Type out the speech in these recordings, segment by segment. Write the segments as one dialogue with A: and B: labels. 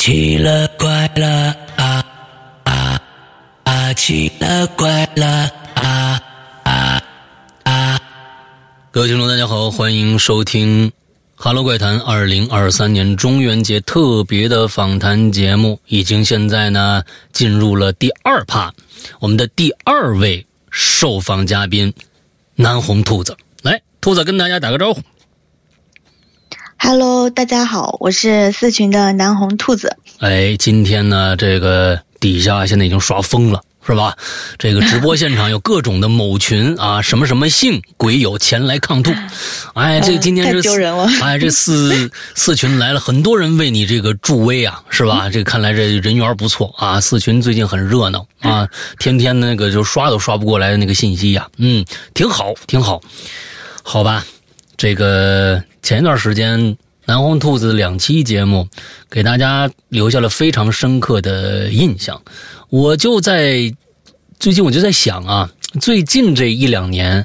A: 奇了怪了啊啊啊！奇了怪了啊啊啊！各位听众，大家好，欢迎收听《哈喽怪谈》二零二三年中元节特别的访谈节目，已经现在呢进入了第二趴，我们的第二位受访嘉宾南红兔子，来，兔子跟大家打个招呼。
B: Hello，大家好，我是四群的南红兔子。
A: 哎，今天呢，这个底下现在已经刷疯了，是吧？这个直播现场有各种的某群 啊，什么什么姓鬼友前来抗兔。哎，这今天
B: 太
A: 这
B: 丢人了
A: 哎，这四四群来了，很多人为你这个助威啊，是吧？这看来这人缘不错啊。四群最近很热闹啊，天天那个就刷都刷不过来的那个信息呀、嗯，挺好，挺好，好吧。这个前一段时间南红兔子两期节目，给大家留下了非常深刻的印象。我就在最近我就在想啊，最近这一两年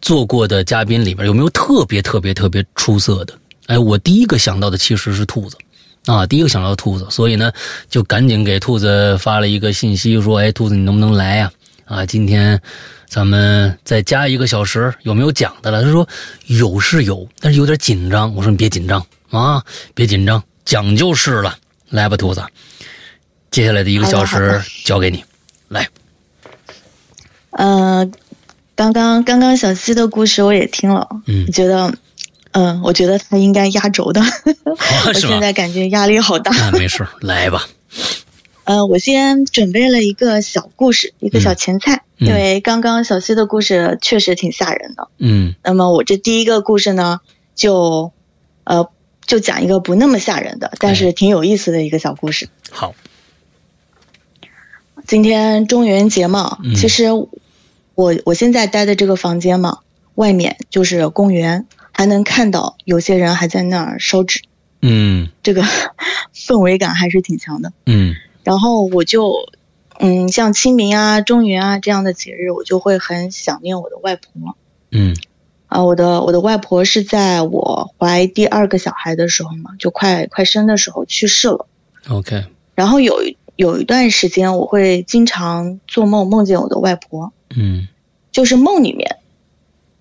A: 做过的嘉宾里边，有没有特别特别特别出色的？哎，我第一个想到的其实是兔子。啊，第一个想到兔子，所以呢，就赶紧给兔子发了一个信息，说：“哎，兔子，你能不能来呀、今天咱们再加一个小时，有没有讲的了？”他说：“有是有，但是有点紧张。”我说：“你别紧张啊，别紧张，讲就是了。来吧，兔子，接下来的一个小时交给你，来。
B: 呃，刚刚刚刚小溪的故事我也听了，
A: 嗯
B: 我觉得，嗯、我觉得他应该压轴的。我现？在感觉压力好大。
A: 那没事，来吧。
B: 呃，我先准备了一个小故事，一个小前菜，
A: 嗯
B: 因为刚刚小溪的故事确实挺吓人的。
A: 嗯
B: 那么我这第一个故事呢，就，呃，就讲一个不那么吓人的，但是挺有意思的一个小故事。
A: 好，
B: 今天中元节嘛，
A: 嗯
B: 其实我我现在待的这个房间嘛，外面就是公园，还能看到有些人还在那儿烧纸，
A: 嗯
B: 这个 氛围感还是挺强的。
A: 嗯
B: 然后我就，嗯，像清明啊、中元啊这样的节日，我就会很想念我的外婆
A: 嗯
B: 啊。我的我的外婆是在我怀第二个小孩的时候嘛，就快快生的时候去世了。
A: ，OK，
B: 然后有一有一段时间，我会经常做梦，梦见我的外婆。
A: 嗯
B: 就是梦里面，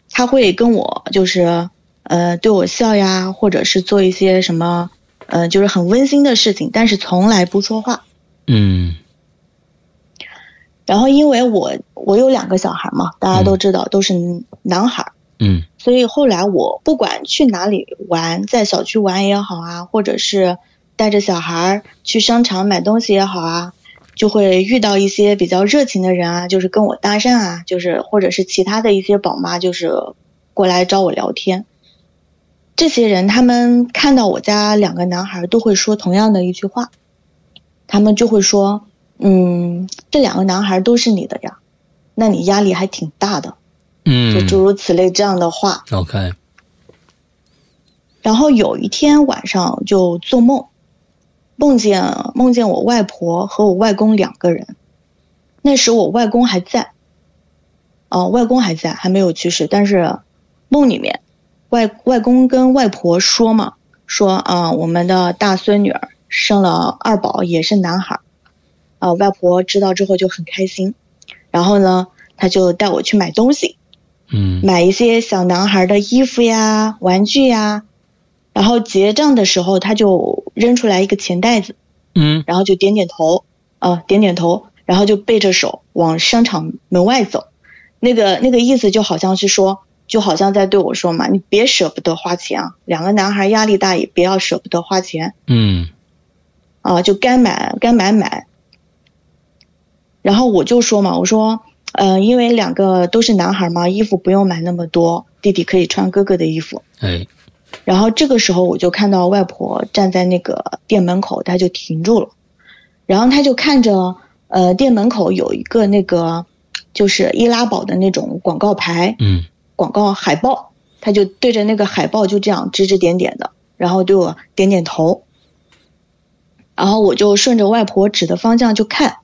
B: 她会跟我就是呃对我笑呀，或者是做一些什么呃就是很温馨的事情，但是从来不说话。
A: 嗯。
B: 然后因为我我有两个小孩嘛，大家都知道都是男孩，
A: 嗯
B: 所以后来我不管去哪里玩，在小区玩也好啊，或者是带着小孩去商场买东西也好啊，就会遇到一些比较热情的人啊，就是跟我搭讪啊，就是或者是其他的一些宝妈，就是过来找我聊天。这些人他们看到我家两个男孩都会说同样的一句话，他们就会说：“嗯，这两个男孩都是你的呀，那你压力还挺大的。”就
A: 嗯
B: 诸如此类这样的话。
A: ，OK，
B: 然后有一天晚上就做梦，梦见梦见我外婆和我外公两个人。那时我外公还在，哦、外公还在，还没有去世。但是梦里面，外外公跟外婆说嘛，说啊、我们的大孙女儿生了二宝，也是男孩儿。啊、外婆知道之后就很开心，然后呢，他就带我去买东西。
A: 嗯。
B: 买一些小男孩的衣服呀、玩具呀，然后结账的时候，他就扔出来一个钱袋子，
A: 嗯。
B: 然后就点点头，啊、点点头，然后就背着手往商场门外走，那个那个意思就好像是说，就好像在对我说嘛，你别舍不得花钱啊，两个男孩压力大，也不要舍不得花钱
A: 嗯
B: 啊、就该买该买买。然后我就说嘛，我说，呃，因为两个都是男孩嘛，衣服不用买那么多，弟弟可以穿哥哥的衣服。
A: 哎
B: 然后这个时候我就看到外婆站在那个店门口，她就停住了，然后她就看着呃店门口有一个那个就是易拉宝的那种广告牌、
A: 嗯
B: 广告海报，她就对着那个海报就这样指指点点的，然后对我点点头，然后我就顺着外婆指的方向就看，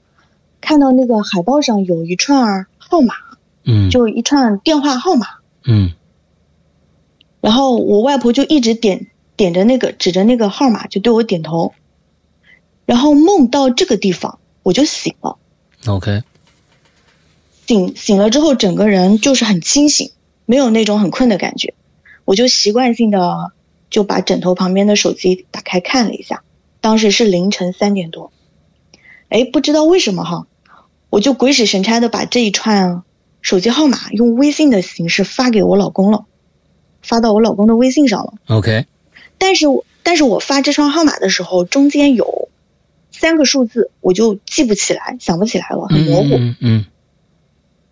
B: 看到那个海报上有一串号码，
A: 嗯
B: 就一串电话号码。
A: 嗯
B: 然后我外婆就一直点点着那个指着那个号码就对我点头，然后梦到这个地方，我就醒了。
A: OK，
B: 醒醒了之后，整个人就是很清醒，没有那种很困的感觉。我就习惯性的就把枕头旁边的手机打开看了一下，当时是凌晨三点多。哎，不知道为什么哈，我就鬼使神差的把这一串手机号码用微信的形式发给我老公了，发到我老公的微信上了。
A: OK，
B: 但是我但是我发这串号码的时候，中间有三个数字，我就记不起来，想不起来了，很模糊。
A: 嗯嗯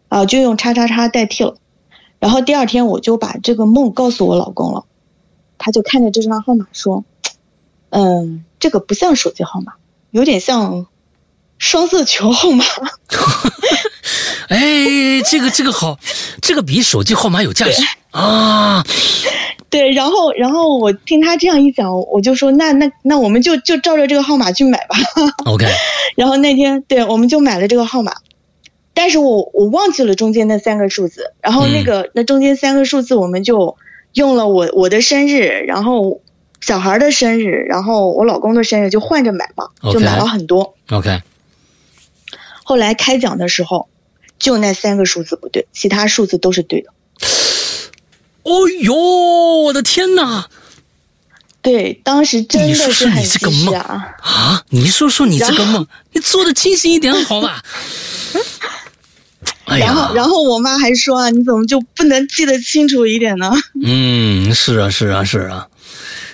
B: 啊，就用叉叉叉代替了。然后第二天我就把这个梦告诉我老公了，他就看着这张号码说：“嗯，这个不像手机号码，有点像双色球号码。
A: 哎，这个这个好，这个比手机号码有价值啊！”
B: 对，然后然后我听他这样一讲，我就说：“那那那我们就就照着这个号码去买吧。
A: OK，”
B: 然后那天对我们就买了这个号码，但是我我忘记了中间那三个数字，然后那个、那中间三个数字我们就用了我我的生日，然后小孩的生日，然后我老公的生日就换着买嘛就买了很多。
A: OK，
B: 后来开奖的时候，就那三个数字不对，其他数字都是对的。
A: 哦呦，我的天哪！
B: 对，当时真的是很
A: 你这个梦
B: 及时啊！
A: 啊，你说说你这个梦，你做的清醒一点好吧？哎
B: 然后，，然后我妈还说啊，你怎么就不能记得清楚一点呢？
A: 嗯，是啊，是啊，是啊，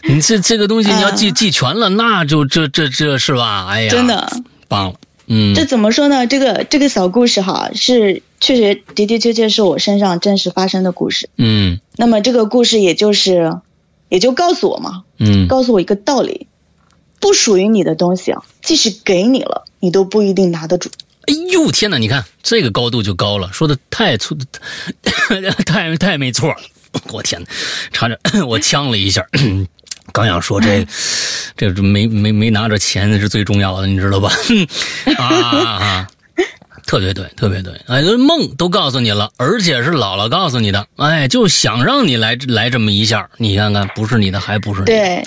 A: 你这这个东西你要记、
B: 嗯
A: 记全了，那就这这这是吧？哎呀，
B: 真的，
A: 棒了，嗯，
B: 这怎么说呢？这个这个小故事哈，是确实的的确确是我身上真实发生的故事。
A: 嗯
B: 那么这个故事也就是，也就告诉我嘛，
A: 嗯，
B: 告诉我一个道理：不属于你的东西啊，即使给你了，你都不一定拿得住。
A: 哎呦天哪！你看这个高度就高了，说的太粗，太太没错了。我天哪，差点 我呛了一下。刚想说这，这没没没拿着钱是最重要的，你知道吧？啊啊！特别对，特别对，哎，梦都告诉你了，而且是姥姥告诉你的，哎，就想让你来来这么一下，你看看，不是你的还不是你的，
B: 对，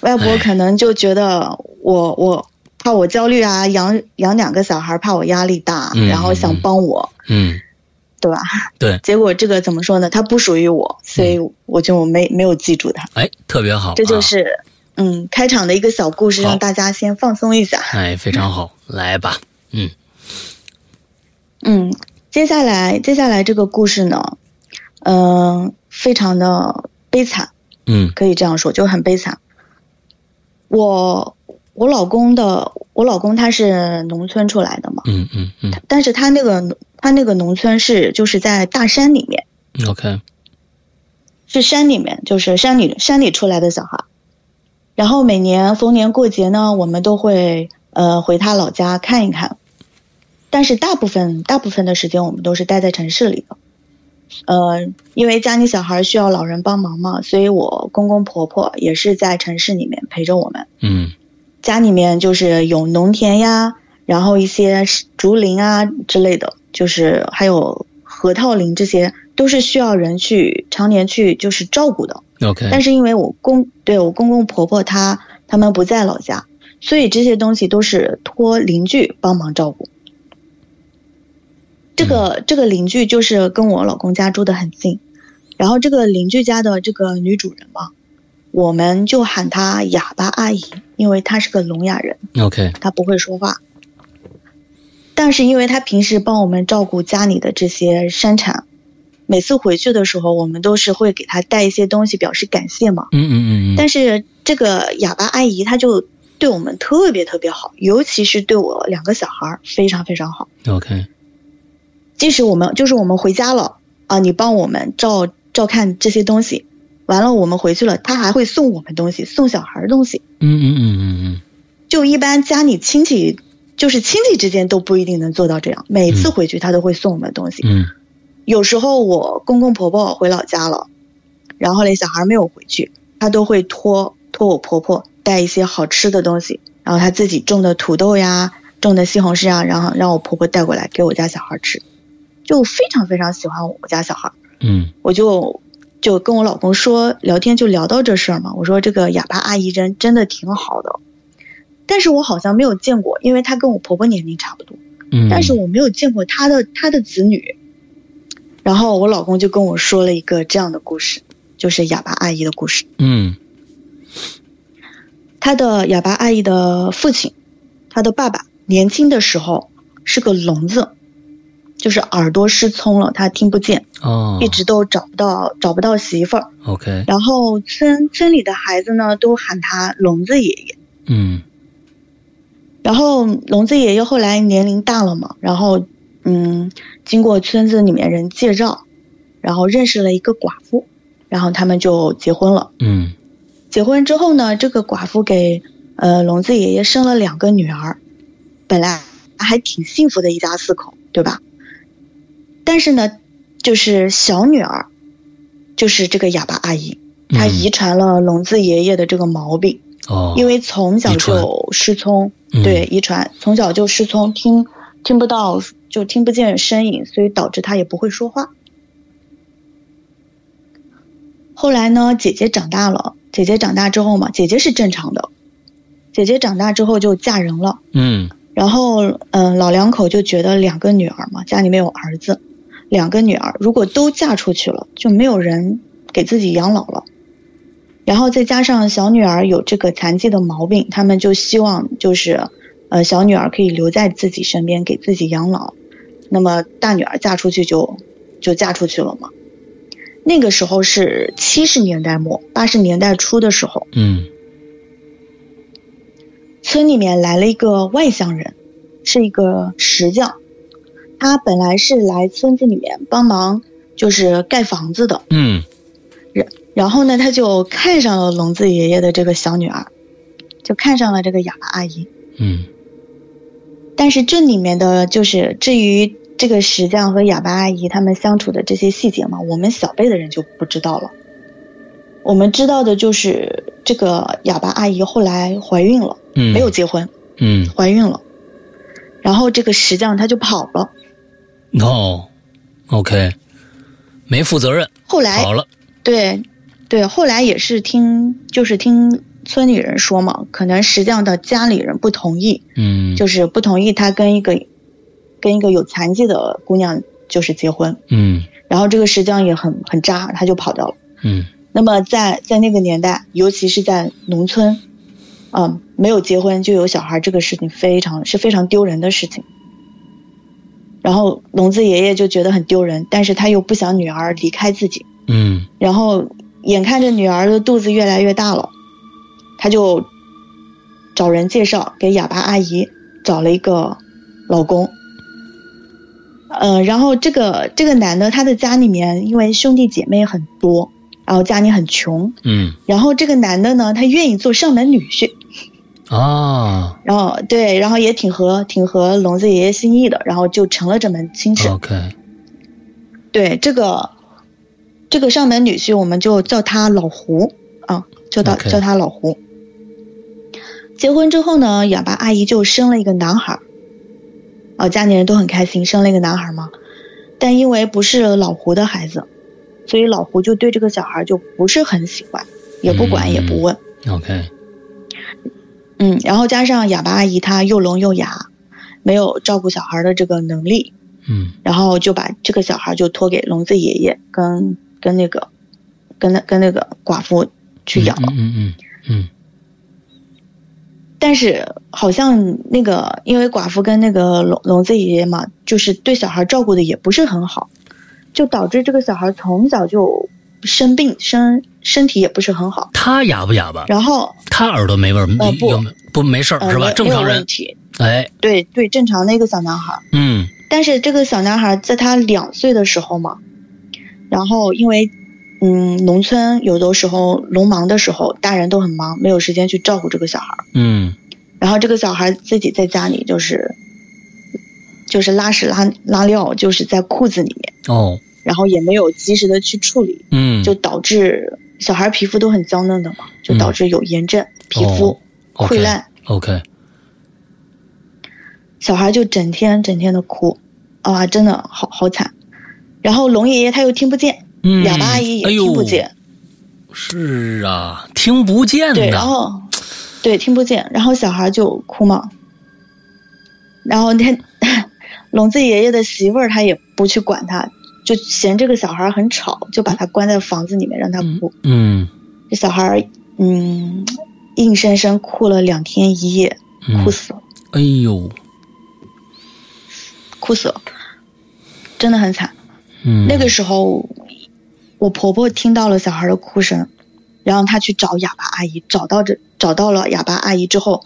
B: 外婆
A: 哎
B: 可能就觉得我我怕我焦虑啊，养养两个小孩怕我压力大，
A: 嗯
B: 然后想帮我，
A: 嗯，
B: 对吧？
A: 对，
B: 结果这个怎么说呢？它不属于我，所以我就没没有记住它。
A: 哎，特别好，啊
B: 这就是、嗯开场的一个小故事，让大家先放松一下。
A: 哎，非常好，来吧，嗯。
B: 嗯，接下来接下来这个故事呢，嗯、非常的悲惨，
A: 嗯。
B: 可以这样说，就很悲惨。我我老公的我老公他是农村出来的嘛，
A: 嗯嗯嗯。
B: 但是他那个他那个农村是就是在大山里面
A: ，，OK，
B: 是山里面，就是山里山里出来的小孩。然后每年逢年过节呢，我们都会呃回他老家看一看，但是大部分大部分的时间我们都是待在城市里的。呃，因为家里小孩需要老人帮忙嘛，所以我公公婆婆也是在城市里面陪着我们。
A: 嗯
B: 家里面就是有农田呀，然后一些竹林啊之类的，就是还有核桃林这些，都是需要人去常年去就是照顾的。
A: ，OK，
B: 但是因为我公对我公公婆婆他他们不在老家，所以这些东西都是托邻居帮忙照顾。这个这个邻居就是跟我老公家住的很近，然后这个邻居家的这个女主人嘛，我们就喊她哑巴阿姨，因为她是个聋哑人
A: ，OK，
B: 她不会说话。但是因为他平时帮我们照顾家里的这些山产，每次回去的时候，我们都是会给他带一些东西表示感谢嘛。
A: 嗯嗯嗯嗯，
B: 但是这个哑巴阿姨她就对我们特别特别好，尤其是对我两个小孩非常非常好。
A: OK，
B: 即使我们就是我们回家了啊，你帮我们照照看这些东西，完了我们回去了，他还会送我们东西，送小孩东西。
A: 嗯嗯嗯嗯嗯
B: 就一般家里亲戚，就是亲戚之间都不一定能做到这样。每次回去，他都会送我们东西。
A: 嗯
B: 有时候我公公婆婆回老家了，然后嘞小孩没有回去，他都会托托我婆婆带一些好吃的东西，然后他自己种的土豆呀、种的西红柿啊，然后让我婆婆带过来给我家小孩吃，就非常非常喜欢我家小孩。
A: 嗯
B: 我就就跟我老公说聊天，就聊到这事儿嘛。我说这个哑巴阿姨人真的挺好的，但是我好像没有见过，因为她跟我婆婆年龄差不多，
A: 嗯，
B: 但是我没有见过她的她的子女。然后我老公就跟我说了一个这样的故事，就是哑巴阿姨的故事。
A: 嗯
B: 他的哑巴阿姨的父亲，他的爸爸年轻的时候是个聋子，就是耳朵失聪了，他听不见，
A: 哦，
B: 一直都找不到找不到媳妇儿。
A: OK，
B: 然后村村里的孩子呢，都喊他聋子爷爷。
A: 嗯
B: 然后聋子爷爷后来年龄大了嘛，然后嗯，经过村子里面人介绍，然后认识了一个寡妇，然后他们就结婚了。
A: 嗯
B: 结婚之后呢，这个寡妇给呃聋子爷爷生了两个女儿，本来还挺幸福的一家四口，对吧？但是呢，就是小女儿，就是这个哑巴阿姨，她
A: 嗯
B: 遗传了聋子爷爷的这个毛病，
A: 哦，
B: 因为从小就失聪，
A: 嗯
B: 对，遗传，从小就失聪，听听不到，就听不见声音，所以导致他也不会说话。后来呢，姐姐长大了，姐姐长大之后嘛，姐姐是正常的，姐姐长大之后就嫁人了，
A: 嗯
B: 然后嗯、老两口就觉得两个女儿嘛，家里面有儿子，两个女儿如果都嫁出去了，就没有人给自己养老了。然后再加上小女儿有这个残疾的毛病，他们就希望就是，呃，小女儿可以留在自己身边给自己养老。那么大女儿嫁出去就就嫁出去了嘛。那个时候是七十年代末八十年代初的时候，
A: 嗯
B: 村里面来了一个外乡人，是一个石匠，他本来是来村子里面帮忙，就是盖房子的。
A: 嗯
B: 然后呢，他就看上了聋子爷爷的这个小女儿，就看上了这个哑巴阿姨。
A: 嗯
B: 但是这里面的就是至于这个石匠和哑巴阿姨他们相处的这些细节嘛，我们小辈的人就不知道了。我们知道的就是这个哑巴阿姨后来怀孕了，
A: 嗯，
B: 没有结婚，
A: 嗯
B: 怀孕了，然后这个石匠他就跑了。
A: 哦，OK，没负责任，
B: 后来
A: 好了，
B: 对，对，后来也是听，就是听村里人说嘛，可能石匠的家里人不同意，
A: 嗯
B: 就是不同意他跟一个跟一个有残疾的姑娘就是结婚，
A: 嗯
B: 然后这个石匠也很很渣，他就跑掉了。
A: 嗯
B: 那么在在那个年代，尤其是在农村，嗯，没有结婚就有小孩这个事情非常是非常丢人的事情。然后聋子爷爷就觉得很丢人，但是他又不想女儿离开自己，
A: 嗯
B: 然后眼看着女儿的肚子越来越大了，他就找人介绍给哑巴阿姨找了一个老公。呃，然后这个这个男的他的家里面因为兄弟姐妹很多，然后家里很穷，
A: 嗯
B: 然后这个男的呢，他愿意做上门女婿，
A: 啊
B: 然后对，然后也挺合挺合聋子爷爷心意的，然后就成了这门亲事。
A: ，OK，
B: 对这个这个上门女婿，我们就叫他老胡啊，叫他叫他老胡。结婚之后呢，哑巴阿姨就生了一个男孩儿，啊，家里人都很开心，生了一个男孩儿嘛。但因为不是老胡的孩子，所以老胡就对这个小孩就不是很喜欢，也不管也不问。
A: OK，
B: 嗯，然后加上哑巴阿姨她又聋又哑，没有照顾小孩的这个能力，
A: 嗯
B: 然后就把这个小孩就托给聋子爷爷跟跟那个跟那跟那个寡妇去养了。
A: 嗯嗯嗯
B: 但是好像那个因为寡妇跟那个聋聋子爷爷嘛，就是对小孩照顾的也不是很好，就导致这个小孩从小就生病，身身体也不是很好。
A: 他哑不哑巴？
B: 然后
A: 他耳朵没味儿，
B: 呃不
A: 不没事儿
B: 呃
A: 是吧？正常人，哎，
B: 对对，正常的一个小男孩。
A: 嗯
B: 但是这个小男孩在他两岁的时候嘛，然后因为嗯，农村有的时候农忙的时候，大人都很忙，没有时间去照顾这个小孩儿。
A: 嗯
B: 然后这个小孩自己在家里就是就是拉屎拉拉尿，就是在裤子里面，
A: 哦
B: 然后也没有及时的去处理，
A: 嗯，
B: 就导致小孩皮肤都很娇嫩的嘛，就导致有炎症、皮肤溃烂
A: ，OK，
B: 小孩就整天整天的哭，啊，真的好好惨。然后龙爷爷他又听不见，
A: 嗯，
B: 哑巴阿姨也听不见，
A: 是啊，听不见
B: 对，然后对，听不见。然后小孩就哭嘛，然后那 聋子爷爷的媳妇儿他也不去管他，就嫌这个小孩很吵，就把他关在房子里面让他哭。
A: 嗯。
B: 这小孩嗯，硬生生哭了两天一夜，
A: 嗯。
B: 哭死了，
A: 哎呦，
B: 哭死了，真的很惨。
A: 嗯，
B: 那个时候，我婆婆听到了小孩的哭声，然后她去找哑巴阿姨，找到这找到了哑巴阿姨之后，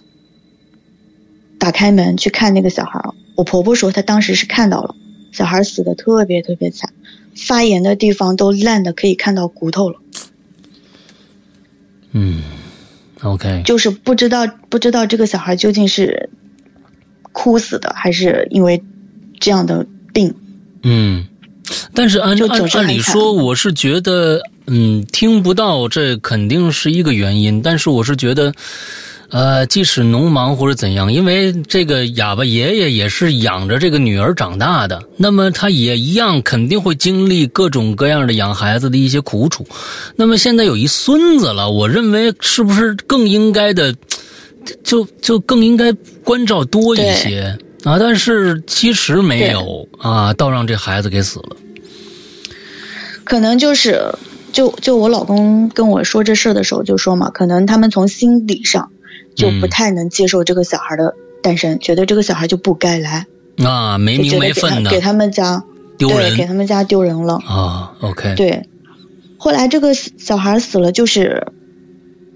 B: 打开门去看那个小孩。我婆婆说她当时是看到了，小孩死的特别特别惨，发炎的地方都烂的可以看到骨头了，
A: 嗯，OK，
B: 就是不知道不知道这个小孩究竟是哭死的，还是因为这样的病。
A: 嗯，但是按
B: 就
A: 按
B: 总是很惨
A: 按理说，我是觉得，嗯，听不到这肯定是一个原因，但是我是觉得，呃，即使农忙或者怎样，因为这个哑巴爷爷也是养着这个女儿长大的，那么他也一样肯定会经历各种各样的养孩子的一些苦楚。那么现在有一孙子了，我认为是不是更应该的，就就更应该关照多一些啊？但是其实没有啊，倒让这孩子给死了。
B: 可能就是，就就我老公跟我说这事儿的时候就说嘛，可能他们从心理上就不
A: 嗯
B: 太能接受这个小孩的诞生，觉得这个小孩就不该来，
A: 啊，没名没分的
B: 他给他们家
A: 丢
B: 对给他们家丢人了。
A: 啊。OK，
B: 对，后来这个小孩死了，就是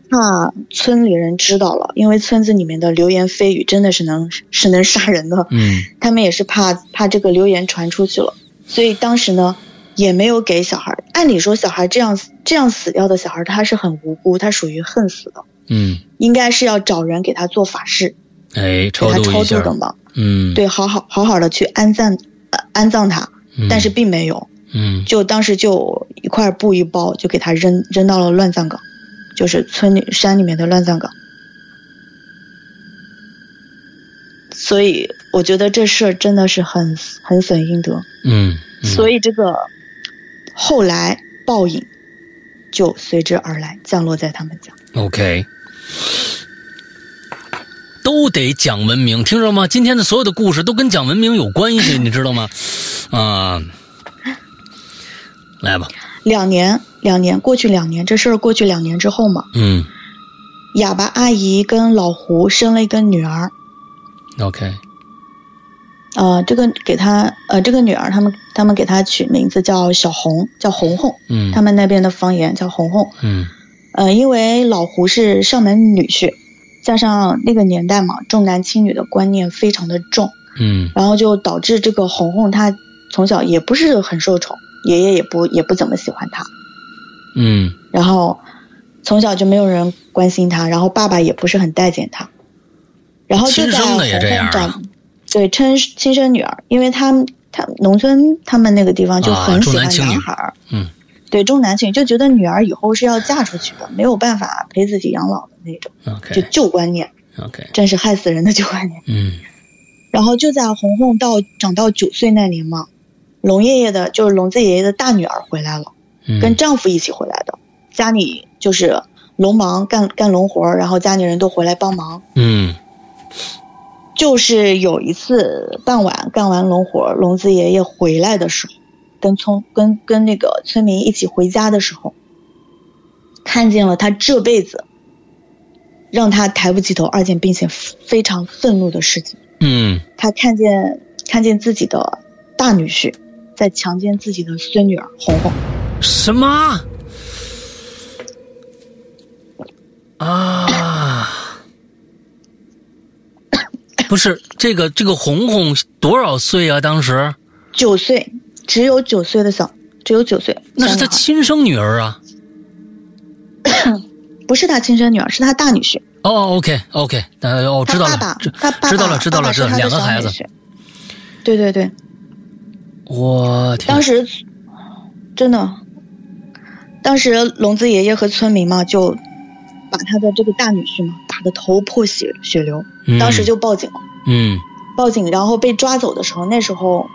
B: 怕村里人知道了，因为村子里面的流言蜚语真的是能是能杀人的，
A: 嗯
B: 他们也是怕怕这个流言传出去了，所以当时呢也没有给小孩。按理说，小孩这样这样死掉的小孩，他是很无辜，他属于恨死的，
A: 嗯，
B: 应该是要找人给他做法事，
A: 哎，
B: 给
A: 超
B: 他超
A: 度
B: 的嘛。
A: 嗯，，
B: 对，好好好好的去安葬呃安葬他，但是并没有，
A: 嗯
B: 就当时就一块布一包，就给他扔扔到了乱葬岗，就是村里山里面的乱葬岗。所以我觉得这事儿真的是很很损阴德。
A: 嗯，嗯
B: 所以这个后来报应就随之而来，降落在他们家。
A: OK，都得讲文明，听着吗？今天的所有的故事都跟讲文明有关系，你知道吗？啊，来吧，
B: 两年，两年过去，两年这事儿过去两年之后嘛，
A: 嗯。
B: 哑巴阿姨跟老胡生了一个女儿
A: ，，OK，
B: 呃，这个给他呃这个女儿，他们他们给他取名字叫小红，叫红红，
A: 嗯
B: 他们那边的方言叫红红。
A: 嗯
B: 呃，因为老胡是上门女婿，加上那个年代嘛，重男轻女的观念非常的重，
A: 嗯
B: 然后就导致这个红红她从小也不是很受宠，爷爷也不也不怎么喜欢她，
A: 嗯
B: 然后从小就没有人关心她，然后爸爸也不是很待见她，然后就
A: 亲
B: 在红
A: 生的也这样
B: 红
A: 啊
B: 长，对亲亲生女儿，因为他们他农村他们那个地方就
A: 啊
B: 很喜欢
A: 男
B: 孩儿，
A: 嗯。
B: 对重男轻女，就觉得女儿以后是要嫁出去的，没有办法陪自己养老的那种，就
A: ，OK
B: 旧观念
A: ，OK，
B: 真是害死人的旧观念。
A: 嗯。
B: 然后就在红红到长到九岁那年嘛，龙爷爷的就是龙子爷爷的大女儿回来了，
A: 嗯，
B: 跟丈夫一起回来的，家里就是农忙干干农活，然后家里人都回来帮忙。
A: 嗯
B: 就是有一次傍晚干完农活儿，龙子爷爷回来的时候，跟村跟跟那个村民一起回家的时候，看见了他这辈子让他抬不起头二件，并且非常愤怒的事情。
A: 嗯
B: 他看见看见自己的大女婿在强奸自己的孙女儿红红，
A: 什么啊？不是这个这个红红多少岁啊？当时
B: 九岁，只有九岁的小，只有九岁。
A: 那是他亲生女儿啊。
B: 不是他亲生女儿，是他大女婿。
A: 哦，OK OK，呃，哦，知道了
B: 他爸爸，
A: 道了，知道了，知道了，两个孩子。
B: 对对对，
A: 我天
B: 当，时真的，当时龙子爷爷和村民嘛，就把他的这个大女婿嘛打得头破血血流，
A: 嗯。
B: 当时就报警了。
A: 嗯。
B: 报警，然后被抓走的时候，那时候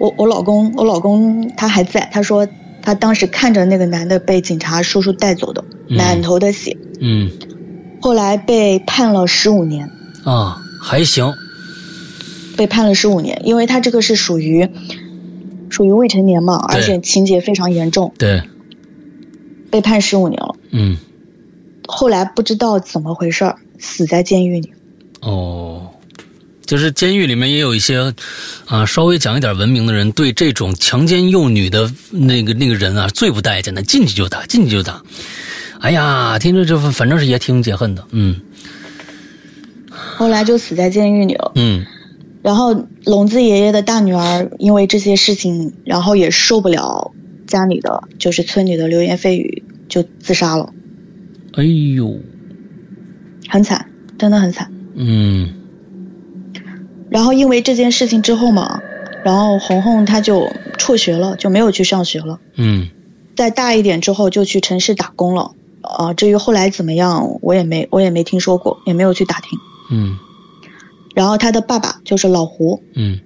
B: 我我老公我老公他还在，他说他当时看着那个男的被警察叔叔带走的，
A: 嗯。
B: 满头的血，
A: 嗯。
B: 后来被判了十五年，
A: 啊，还行，
B: 被判了十五年，因为他这个是属于属于未成年嘛，而且情节非常严重，
A: 对，
B: 被判十五年了。
A: 嗯，
B: 后来不知道怎么回事儿，死在监狱里。
A: 哦，就是监狱里面也有一些啊，稍微讲一点文明的人，对这种强奸幼女的那个那个人啊，最不待见的，进去就打，进去就打。哎呀，听着这反正是也挺解恨的，嗯
B: 后来就死在监狱里了。
A: 嗯
B: 然后聋子爷爷的大女儿因为这些事情，然后也受不了家里的就是村里的流言蜚语，就自杀了，
A: 哎呦，
B: 很惨，真的很惨。
A: 嗯
B: 然后因为这件事情之后嘛，然后红红她就辍学了，就没有去上学了。
A: 嗯
B: 再大一点之后就去城市打工了。啊、至于后来怎么样，我也没我也没听说过，也没有去打听。
A: 嗯
B: 然后他的爸爸就是老胡，
A: 嗯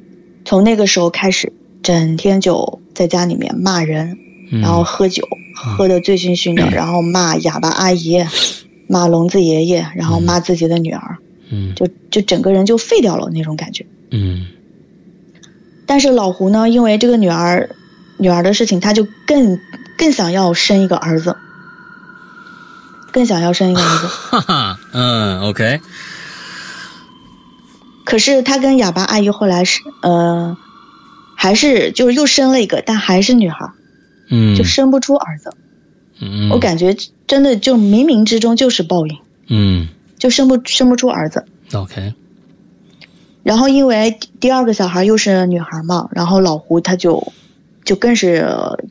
B: 从那个时候开始，整天就在家里面骂人，
A: 嗯，
B: 然后喝酒，喝得醉醺醺的，然后骂哑巴阿姨，骂聋子爷爷，然后骂自己的女儿，
A: 嗯。
B: 就就整个人就废掉了那种感觉。
A: 嗯。
B: 但是老胡呢，因为这个女儿女儿的事情，他就更更想要生一个儿子，更想要生一个儿子。
A: 哈哈，嗯，OK，
B: 可是他跟哑巴阿姨后来是呃，还是就是又生了一个，但还是女孩，
A: 嗯，
B: 就生不出儿子。
A: 嗯，
B: 我感觉真的就冥冥之中就是报应，
A: 嗯。
B: 就生不生不出儿子。
A: ，OK，
B: 然后因为第二个小孩又是女孩嘛，然后老胡他就就更是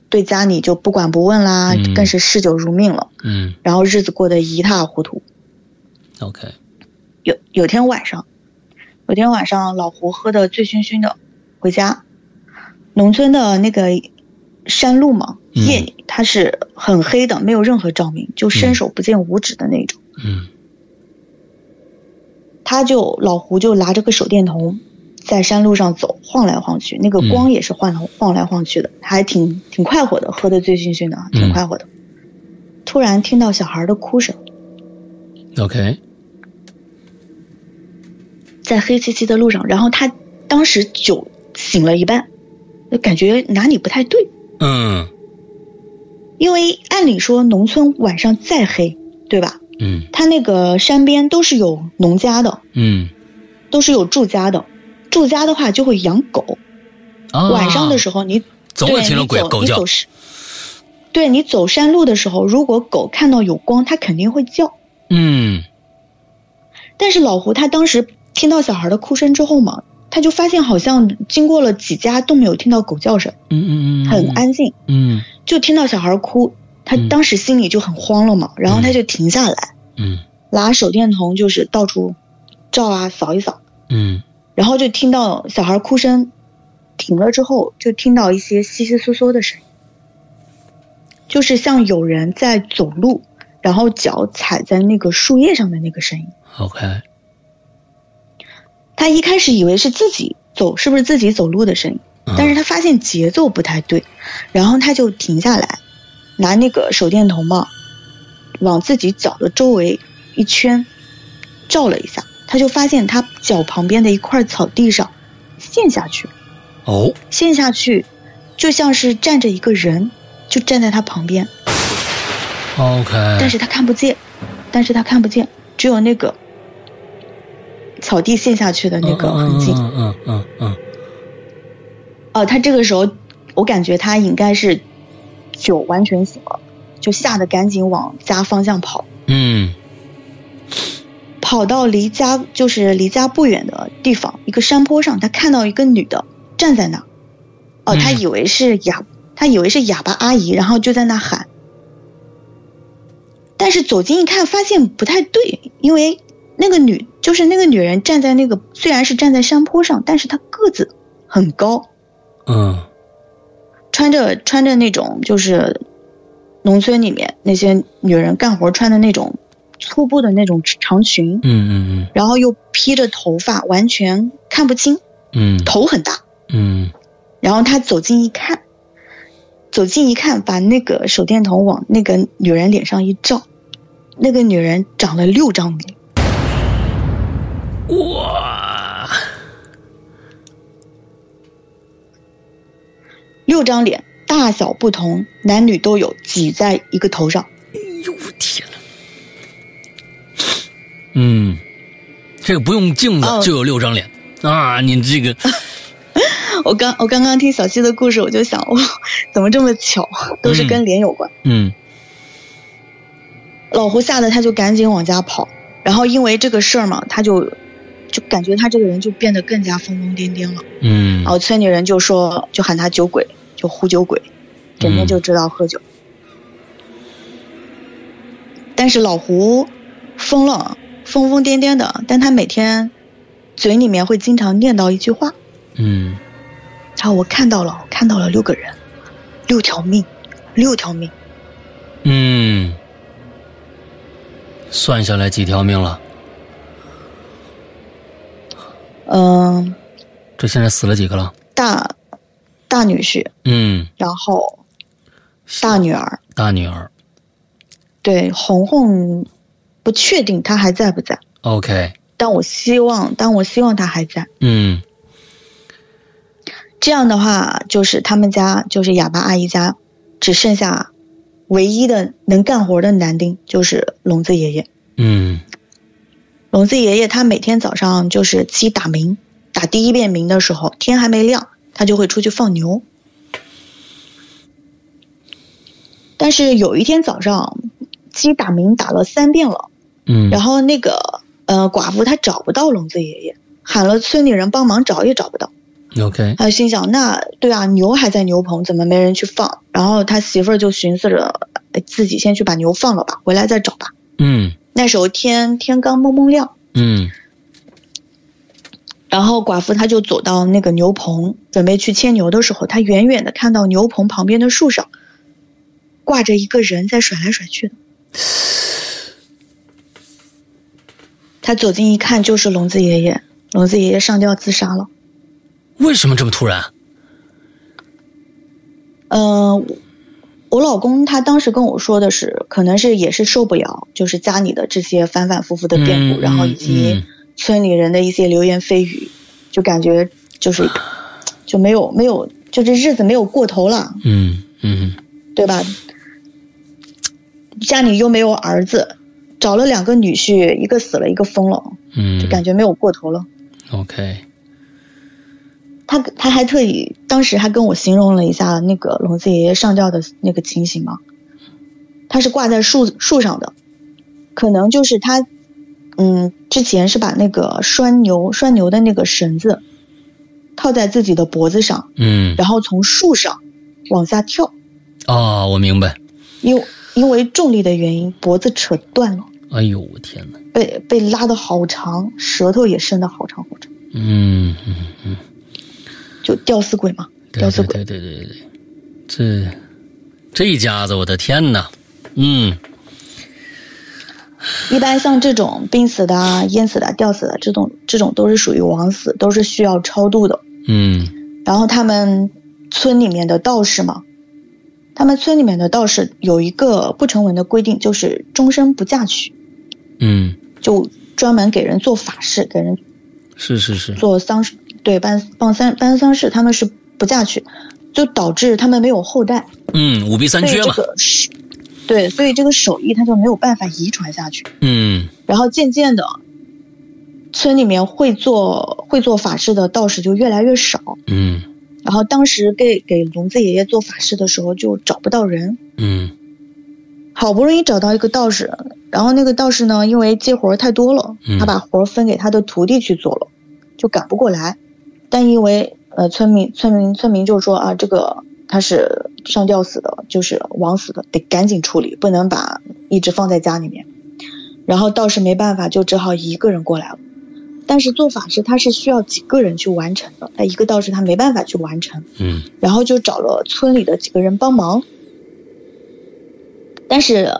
B: 对家里就不管不问啦，
A: 嗯。
B: 更是嗜酒如命了，
A: 嗯。
B: 然后日子过得一塌糊涂。
A: ，OK，
B: 有有天晚上，有天晚上老胡喝得醉醺醺的回家，农村的那个山路嘛，
A: 嗯。
B: 夜里它是很黑的，没有任何照明，就伸手不见五指的那种。
A: 嗯。
B: 他就老胡就拿着个手电筒，在山路上走，晃来晃去，那个光也是晃来晃来晃去的，还挺挺快活的，喝的醉醺醺的，挺快活的。突然听到小孩的哭声
A: ，，OK，
B: 在黑漆漆的路上，然后他当时酒醒了一半，就感觉哪里不太对，
A: 嗯。
B: 因为按理说农村晚上再黑，对吧？
A: 嗯。
B: 他那个山边都是有农家的，
A: 嗯，
B: 都是有住家的，住家的话就会养狗，
A: 啊，
B: 晚上的时候你对
A: 总有听到
B: 你走
A: 鬼狗叫。
B: 对你走山路的时候，如果狗看到有光，它肯定会叫。
A: 嗯。
B: 但是老胡他当时听到小孩的哭声之后嘛，他就发现好像经过了几家都没有听到狗叫声，
A: 嗯嗯嗯，
B: 很安静，
A: 嗯。
B: 就听到小孩哭，他
A: 嗯。
B: 当时心里就很慌了嘛，然后他就停下来，
A: 嗯。
B: 拿手电筒就是到处照啊扫一扫，
A: 嗯。
B: 然后就听到小孩哭声停了之后，就听到一些窸窸窣窣的声音，就是像有人在走路，然后脚踩在那个树叶上的那个声音。
A: ，OK，
B: 他一开始以为是自己走，是不是自己走路的声音？
A: 嗯
B: 但是他发现节奏不太对，然后他就停下来，拿那个手电筒嘛，往自己脚的周围一圈照了一下，他就发现他脚旁边的一块草地上陷下去。
A: 哦
B: 陷下去，就像是站着一个人，就站在他旁边
A: ，，OK，
B: 但是他看不见，但是他看不见，只有那个草地陷下去的那个痕迹。
A: 嗯嗯嗯嗯
B: 哦，他这个时候，我感觉他应该是酒完全醒了，就吓得赶紧往家方向跑，
A: 嗯
B: 跑到离家就是离家不远的地方，一个山坡上，他看到一个女的站在那儿。哦，
A: 嗯
B: 他以为是哑，他以为是哑巴阿姨，然后就在那喊。但是走近一看，发现不太对，因为那个女就是那个女人站在那个虽然是站在山坡上，但是她个子很高，
A: 嗯。
B: 穿着穿着那种就是农村里面那些女人干活穿的那种粗布的那种长裙，
A: 嗯嗯嗯。
B: 然后又披着头发，完全看不清，
A: 嗯。
B: 头很大。
A: 嗯。
B: 然后他走近一看，走近一看，把那个手电筒往那个女人脸上一照，那个女人长了六张脸，
A: 哇，
B: 六张脸大小不同，男女都有，挤在一个头上。
A: 哎呦我天呐，嗯，这个不用镜子
B: 哦
A: 就有六张脸、啊！你这个，
B: 我刚我刚刚听小七的故事，我就想，哇，怎么这么巧，都是跟脸有关。
A: 嗯
B: 老胡吓得他就赶紧往家跑，然后因为这个事儿嘛，他就就感觉他这个人就变得更加疯疯癫癫了。
A: 嗯
B: 然后村里人就说，就喊他酒鬼，就呼酒鬼，整天就知道喝酒。但是老胡疯了，疯疯癫癫的，但他每天嘴里面会经常念叨一句话，
A: 嗯
B: 然后我看到了，我看到了六个人，六条命，六条命。
A: 嗯，算下来几条命了？
B: 嗯、
A: 这现在死了几个了？
B: 大大女婿，
A: 嗯，
B: 然后大女儿，
A: 大女儿。
B: 对红红不确定她还在不在
A: ，OK，
B: 但我希望，但我希望她还在。
A: 嗯
B: 这样的话，就是他们家，就是哑巴阿姨家，只剩下唯一的能干活的男丁，就是聋子爷爷。
A: 嗯
B: 聋子爷爷他每天早上就是鸡打鸣，打第一遍鸣的时候，天还没亮，他就会出去放牛。但是有一天早上，鸡打鸣打了三遍了，
A: 嗯，
B: 然后那个呃寡妇她找不到聋子爷爷，喊了村里人帮忙找也找不到。
A: OK，
B: 他就心想，那对啊，牛还在牛棚，怎么没人去放？然后他媳妇儿就寻思着，哎自己先去把牛放了吧，回来再找吧。
A: 嗯
B: 那时候天天刚蒙蒙亮，
A: 嗯
B: 然后寡妇她就走到那个牛棚，准备去牵牛的时候，她远远的看到牛棚旁边的树上挂着一个人在甩来甩去的。她走近一看，就是聋子爷爷，聋子爷爷上吊自杀了。
A: 为什么这么突然？
B: 呃，我老公他当时跟我说的是，可能是也是受不了，就是家里的这些反反复复的变故，
A: 嗯
B: 然后以及
A: 嗯
B: 村里人的一些流言蜚语，就感觉就是就没有没有，就这日子没有过头了，
A: 嗯嗯
B: 对吧？家里又没有儿子，找了两个女婿，一个死了，一个疯了，
A: 嗯，
B: 就感觉没有过头了。
A: OK，
B: 他他还特意当时还跟我形容了一下那个聋子爷爷上吊的那个情形嘛，他是挂在树树上的，可能就是他，嗯，之前是把那个拴牛拴牛的那个绳子套在自己的脖子上，
A: 嗯
B: 然后从树上往下跳，
A: 啊，我明白。
B: 因因为重力的原因，脖子扯断了，
A: 哎呦，我天哪！
B: 被被拉的好长，舌头也伸的好长好长，
A: 嗯嗯嗯，
B: 就吊死鬼嘛，吊死鬼。
A: 对对对对对，这这一家子，我的天呐！嗯
B: 一般像这种病死的啊、淹死的啊、吊死的这种，这种都是属于枉死，都是需要超度的。
A: 嗯
B: 然后他们村里面的道士嘛，他们村里面的道士有一个不成文的规定，就是终身不嫁娶，
A: 嗯，
B: 就专门给人做法事，给人
A: 是是是，
B: 做丧事，对，办办丧办丧事，他们是不嫁娶，就导致他们没有后代，
A: 嗯，五弊三缺嘛。
B: 个是，对，所以这个手艺他就没有办法遗传下去。
A: 嗯
B: 然后渐渐的，村里面会做会做法事的道士就越来越少。
A: 嗯
B: 然后当时给给聋子爷爷做法事的时候就找不到人，
A: 嗯
B: 好不容易找到一个道士，然后那个道士呢，因为接活儿太多了
A: 嗯，
B: 他把活儿分给他的徒弟去做了，就赶不过来。但因为呃村民村民村民就说啊，这个他是上吊死的，就是枉死的，得赶紧处理，不能把一直放在家里面。然后道士没办法，就只好一个人过来了。但是做法事他是需要几个人去完成的，他一个道士他没办法去完成，
A: 嗯
B: 然后就找了村里的几个人帮忙。但是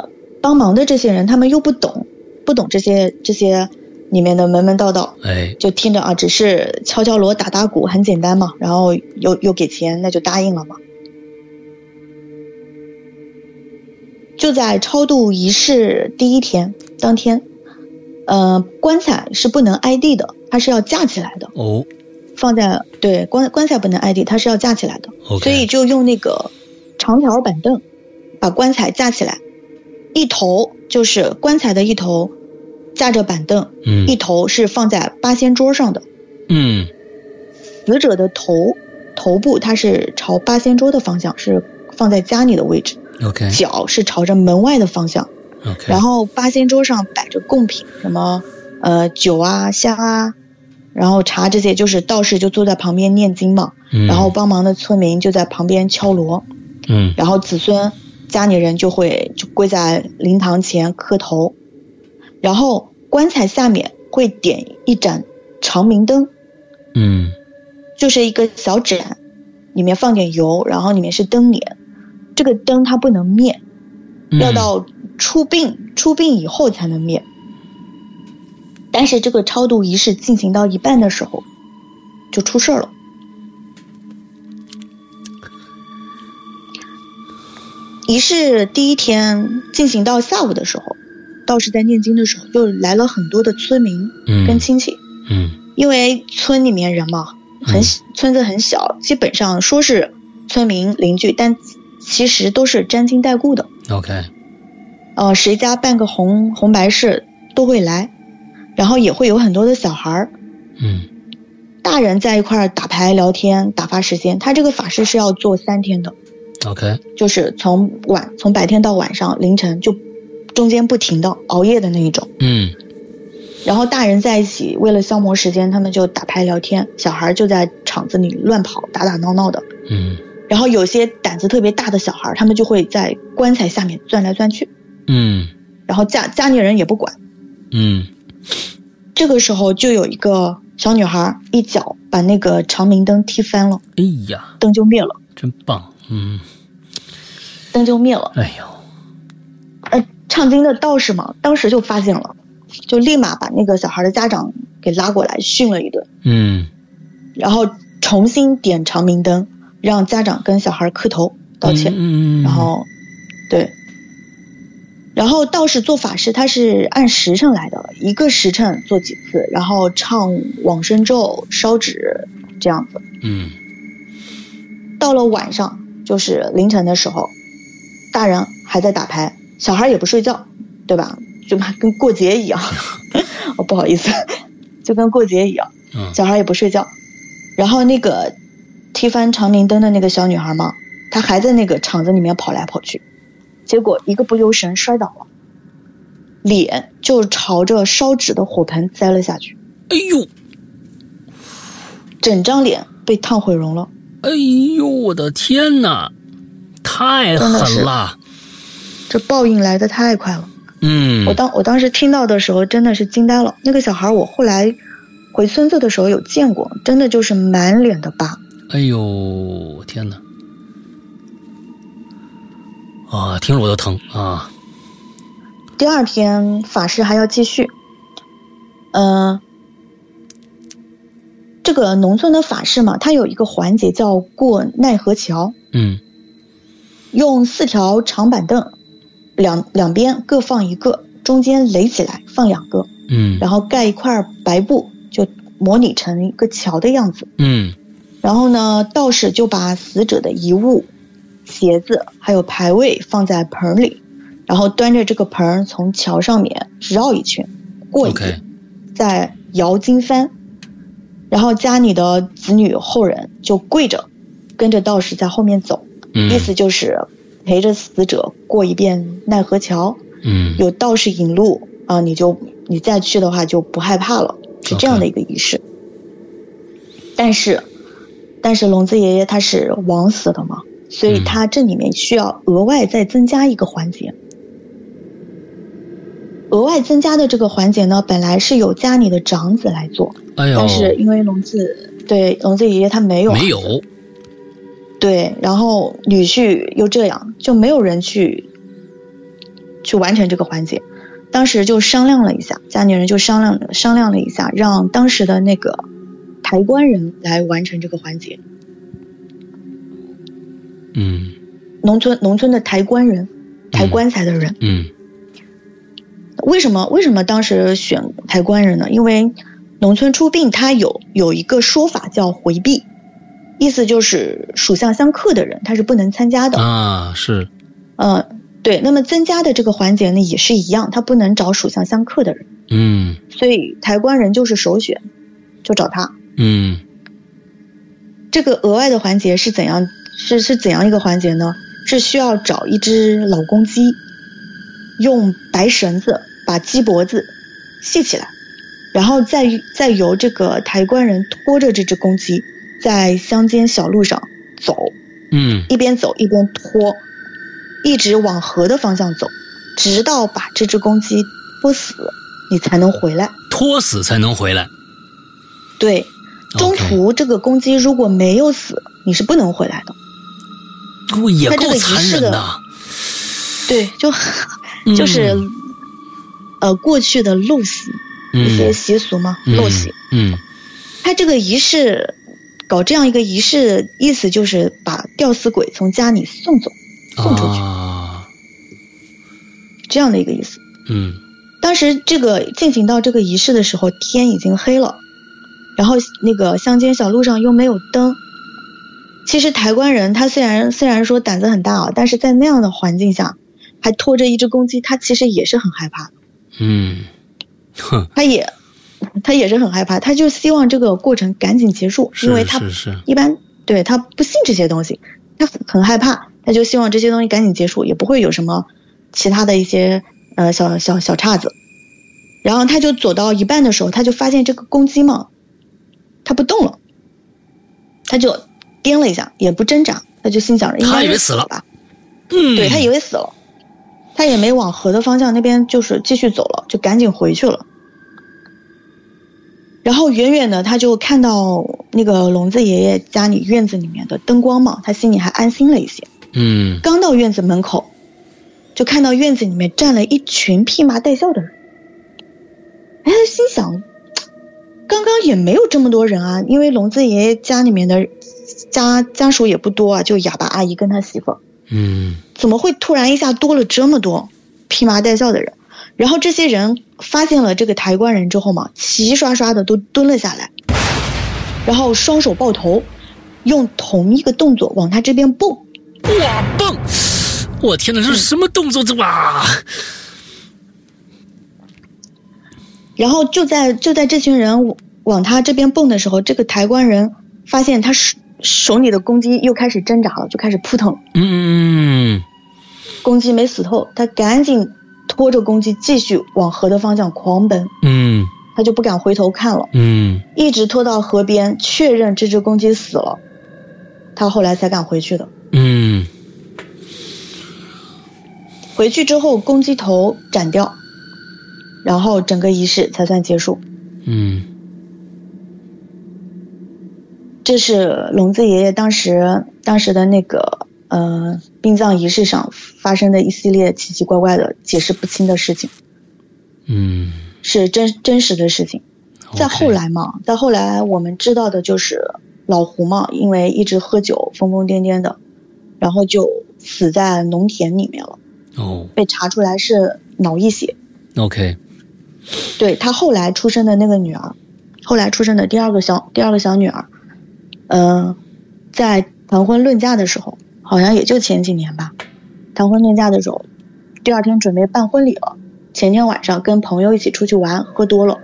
B: 帮忙的这些人他们又不懂，不懂这些这些里面的门门道道，
A: 哎
B: 就听着啊，只是敲敲锣打打鼓很简单嘛，然后又又给钱，那就答应了嘛。就在超度仪式第一天当天，呃，棺材是不能挨地的，它是要架起来的。
A: 哦，
B: 放在对棺棺材不能挨地，它是要架起来的。所以就用那个长条板凳把棺材架起来，一头就是棺材的一头架着板凳，
A: 嗯
B: 一头是放在八仙桌上的。
A: 嗯
B: 死者的头头部它是朝八仙桌的方向，是放在家里的位置
A: ，，OK
B: 脚是朝着门外的方向。
A: OK，
B: 然后八仙桌上摆着贡品，什么呃酒啊、香啊，然后茶这些，就是道士就坐在旁边念经嘛，
A: 嗯
B: 然后帮忙的村民就在旁边敲锣，
A: 嗯
B: 然后子孙家里人就会就跪在灵堂前磕头，然后棺材下面会点一盏长明灯，
A: 嗯
B: 就是一个小盏，里面放点油，然后里面是灯帘，这个灯它不能灭，
A: 嗯
B: 要到出殡出殡以后才能灭。但是这个超度仪式进行到一半的时候，就出事儿了。仪式第一天进行到下午的时候，道士在念经的时候，就来了很多的村民
A: 嗯。
B: 跟亲戚，
A: 嗯。
B: 因为村里面人嘛，很、村子很小，基本上说是村民邻居，但其实都是沾亲带故的。
A: OK
B: 呃，谁家办个红红白事都会来，然后也会有很多的小孩儿，
A: 嗯。
B: 大人在一块儿打牌聊天，打发时间。他这个法事是要做三天的
A: ，OK。
B: 就是从晚从白天到晚上凌晨，就中间不停的熬夜的那一种。
A: 嗯。
B: 然后大人在一起，为了消磨时间，他们就打牌聊天，小孩就在场子里乱跑，打打闹闹的。
A: 嗯
B: 然后有些胆子特别大的小孩，他们就会在棺材下面钻来钻去，
A: 嗯。
B: 然后家家里人也不管。
A: 嗯。
B: 这个时候就有一个小女孩一脚把那个长明灯踢翻了，
A: 哎呀，
B: 灯就灭了，
A: 真棒，嗯，
B: 灯就灭了。
A: 哎呦，
B: 呃，唱经的道士嘛，当时就发现了，就立马把那个小孩的家长给拉过来训了一顿，
A: 嗯。
B: 然后重新点长明灯，让家长跟小孩磕头道歉。
A: 嗯嗯，
B: 然后，对，然后道士做法事，他是按时辰来的，一个时辰做几次，然后唱往生咒、烧纸这样子。
A: 嗯。
B: 到了晚上，就是凌晨的时候，大人还在打牌，小孩也不睡觉，对吧？就怕跟过节一样。哦，不好意思，就跟过节一样，
A: 嗯
B: 小孩也不睡觉。然后那个踢翻长明灯的那个小女孩嘛，她还在那个场子里面跑来跑去，结果一个不留神摔倒了，脸就朝着烧纸的火盆栽了下去，
A: 哎呦
B: 整张脸被烫毁容了。
A: 哎呦，我的天哪，太狠了，
B: 这报应来的太快了。
A: 嗯
B: 我当我当时听到的时候，真的是惊呆了。那个小孩，我后来回村子的时候有见过，真的就是满脸的疤。
A: 哎呦，天哪！啊，听着我都疼啊！
B: 第二天法事还要继续，嗯、这个农村的法事嘛，它有一个环节叫过奈何桥，
A: 嗯
B: 用四条长板凳，两两边各放一个，中间垒起来放两个，
A: 嗯。
B: 然后盖一块白布，就模拟成一个桥的样子。
A: 嗯。
B: 然后呢，道士就把死者的遗物、鞋子还有牌位放在盆里，然后端着这个盆从桥上面绕一圈，过一遍再摇金幡，然后家里的子女后人就跪着，跟着道士在后面走，
A: 嗯，
B: 意思就是陪着死者过一遍奈何桥，
A: 嗯
B: 有道士引路啊，你就你再去的话就不害怕了，是这样的一个仪式。但是，但是龙子爷爷他是枉死的嘛，所以
A: 嗯
B: 他这里面需要额外再增加一个环节。额外增加的这个环节呢，本来是由家里的长子来做，
A: 哎呦，
B: 但是因为龙子对龙子爷爷他没有
A: 没有，
B: 对，然后女婿又这样，就没有人去去完成这个环节。当时就商量了一下，家里人就商量商量了一下，让当时的那个抬棺人来完成这个环节。
A: 嗯
B: 农村农村的抬棺人，抬棺材的人。
A: 嗯
B: 为什么为什么当时选抬棺人呢？因为农村出殡，它有有一个说法叫回避，意思就是属相相克的人他是不能参加的。
A: 啊，是，
B: 呃，对，那么增加的这个环节呢也是一样，他不能找属相相克的人，
A: 嗯
B: 所以抬棺人就是首选，就找他。
A: 嗯
B: 这个额外的环节是怎样？是是怎样一个环节呢？是需要找一只老公鸡，用白绳子把鸡脖子系起来，然后再再由这个抬棺人拖着这只公鸡，在乡间小路上走，
A: 嗯
B: 一边走一边拖，一直往河的方向走，直到把这只公鸡拖死，你才能回来。
A: 拖死才能回来。
B: 对，中途这个公鸡如果没有死，你是不能回来的。
A: 哦也
B: 它这个仪
A: 够残
B: 式的
A: 忍的，
B: 对，就
A: 嗯
B: 就是、呃过去的陋习一些习俗嘛，
A: 嗯
B: 陋习。
A: 嗯
B: 它这个仪式搞这样一个仪式，意思就是把吊死鬼从家里送走，送出去、
A: 啊，
B: 这样的一个意思。
A: 嗯
B: 当时这个进行到这个仪式的时候，天已经黑了，然后那个乡间小路上又没有灯。其实抬棺人他虽然虽然说胆子很大啊，但是在那样的环境下，还拖着一只公鸡，他其实也是很害怕的。
A: 嗯，哼，
B: 他也他也是很害怕，他就希望这个过程赶紧结束，因为他一般对他不信这些东西，他很很害怕，他就希望这些东西赶紧结束，也不会有什么其他的一些呃小小小岔子。然后他就走到一半的时候，他就发现这个公鸡嘛，它不动了，他就颠了一下，也不挣扎，他就心想着应该是
A: 他以为死了。
B: 了吧，
A: 嗯，
B: 对他以为死了，他也没往河的方向那边就是继续走了，就赶紧回去了。然后远远的他就看到那个聋子爷爷家里院子里面的灯光嘛，他心里还安心了一些。
A: 嗯
B: 刚到院子门口，就看到院子里面站了一群披麻戴孝的人。哎，他心想，刚刚也没有这么多人啊，因为聋子爷爷家里面的家家属也不多啊，就哑巴阿姨跟他媳妇。
A: 嗯
B: 怎么会突然一下多了这么多披麻戴孝的人？然后这些人发现了这个抬棺人之后嘛，齐刷刷的都蹲了下来，然后双手抱头，用同一个动作往他这边蹦。
A: 哇蹦！我天哪，这是什么动作？这哇！
B: 然后就在就在这群人往他这边蹦的时候，这个抬棺人发现他手手里的公鸡又开始挣扎了，就开始扑腾。
A: 嗯
B: 公鸡没死透，他赶紧拖着公鸡继续往河的方向狂奔，
A: 嗯。
B: 他就不敢回头看了。
A: 嗯。
B: 一直拖到河边，确认这只公鸡死了，他后来才敢回去的。
A: 嗯。
B: 回去之后，公鸡头斩掉，然后整个仪式才算结束。
A: 嗯。
B: 这是聋子爷爷当时当时的那个呃殡葬仪式上发生的一系列奇奇怪怪的、解释不清的事情，
A: 嗯，
B: 是真真实的事情。再后来嘛，再后来我们知道的就是老胡嘛，因为一直喝酒，疯疯癫癫的，然后就死在农田里面了，
A: 哦。
B: 被查出来是脑溢血。
A: ，OK，
B: 对他后来出生的那个女儿，后来出生的第二个小第二个小女儿，嗯、在谈婚论嫁的时候，好像也就前几年吧，谈婚论嫁的时候，第二天准备办婚礼了，前天晚上跟朋友一起出去玩，喝多了，